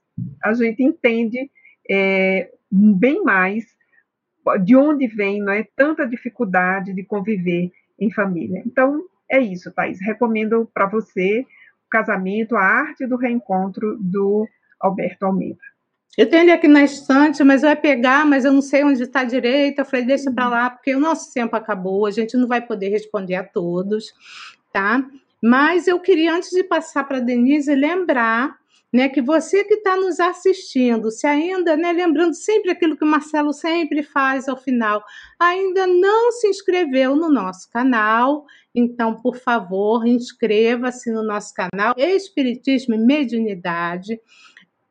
a gente entende é, bem mais de onde vem né, tanta dificuldade de conviver em família. Então, é isso, Thais. Recomendo para você o casamento, a arte do reencontro do Alberto Almeida. Eu tenho ele aqui na estante, mas vai pegar, mas eu não sei onde está direito. Eu falei, deixa para lá, porque o nosso tempo acabou, a gente não vai poder responder a todos, tá? Mas eu queria, antes de passar para a Denise, lembrar né, que você que está nos assistindo, se ainda, né, lembrando sempre aquilo que o Marcelo sempre faz ao final, ainda não se inscreveu no nosso canal, então, por favor, inscreva-se no nosso canal Espiritismo e Mediunidade.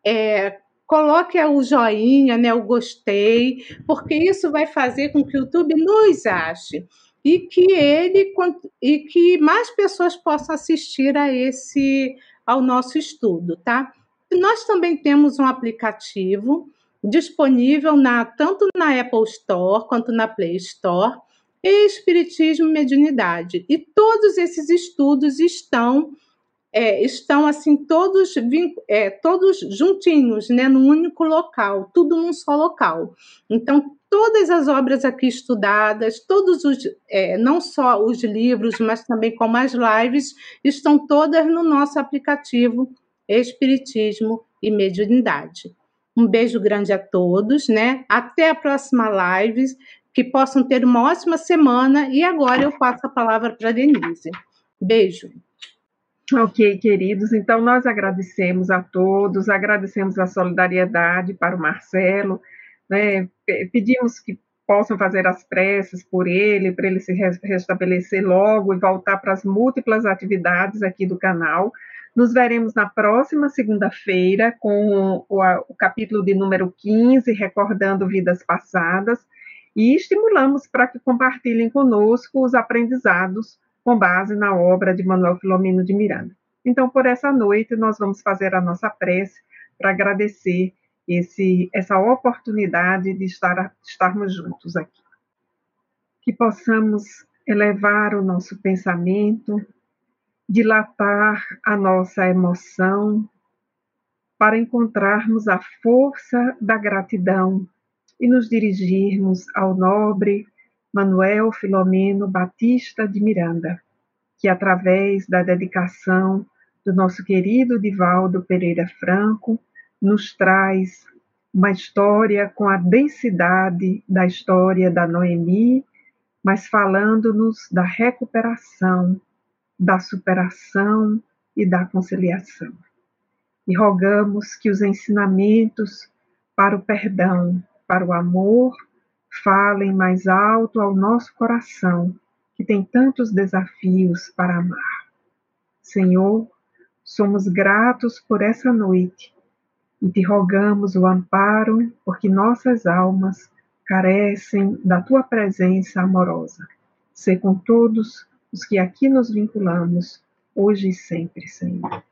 É, coloque o joinha, né, o gostei, porque isso vai fazer com que o YouTube nos ache e que ele e que mais pessoas possam assistir a esse ao nosso estudo, tá? Nós também temos um aplicativo disponível na tanto na Apple Store quanto na Play Store, Espiritismo e Mediunidade. E todos esses estudos estão é, estão assim todos é, todos juntinhos, né, num único local, tudo num só local. Então todas as obras aqui estudadas, todos os é, não só os livros, mas também como as lives estão todas no nosso aplicativo Espiritismo e Mediunidade. Um beijo grande a todos, né? Até a próxima live, que possam ter uma ótima semana. E agora eu passo a palavra para Denise. Beijo. Ok, queridos. Então, nós agradecemos a todos, agradecemos a solidariedade para o Marcelo, né? pedimos que possam fazer as preces por ele, para ele se restabelecer logo e voltar para as múltiplas atividades aqui do canal. Nos veremos na próxima segunda-feira com o, o, capítulo de número 15, recordando vidas passadas, e estimulamos para que compartilhem conosco os aprendizados com base na obra de Manuel Filomeno de Miranda. Então, por essa noite, nós vamos fazer a nossa prece para agradecer esse, essa oportunidade de estar, estarmos juntos aqui. Que possamos elevar o nosso pensamento, dilatar a nossa emoção, para encontrarmos a força da gratidão e nos dirigirmos ao nobre Manuel Filomeno Batista de Miranda, que através da dedicação do nosso querido Divaldo Pereira Franco, nos traz uma história com a densidade da história da Noemi, mas falando-nos da recuperação, da superação e da conciliação. E rogamos que os ensinamentos para o perdão, para o amor, falem mais alto ao nosso coração, que tem tantos desafios para amar. Senhor, somos gratos por essa noite e te rogamos o amparo, porque nossas almas carecem da tua presença amorosa. Sê com todos os que aqui nos vinculamos, hoje e sempre, Senhor.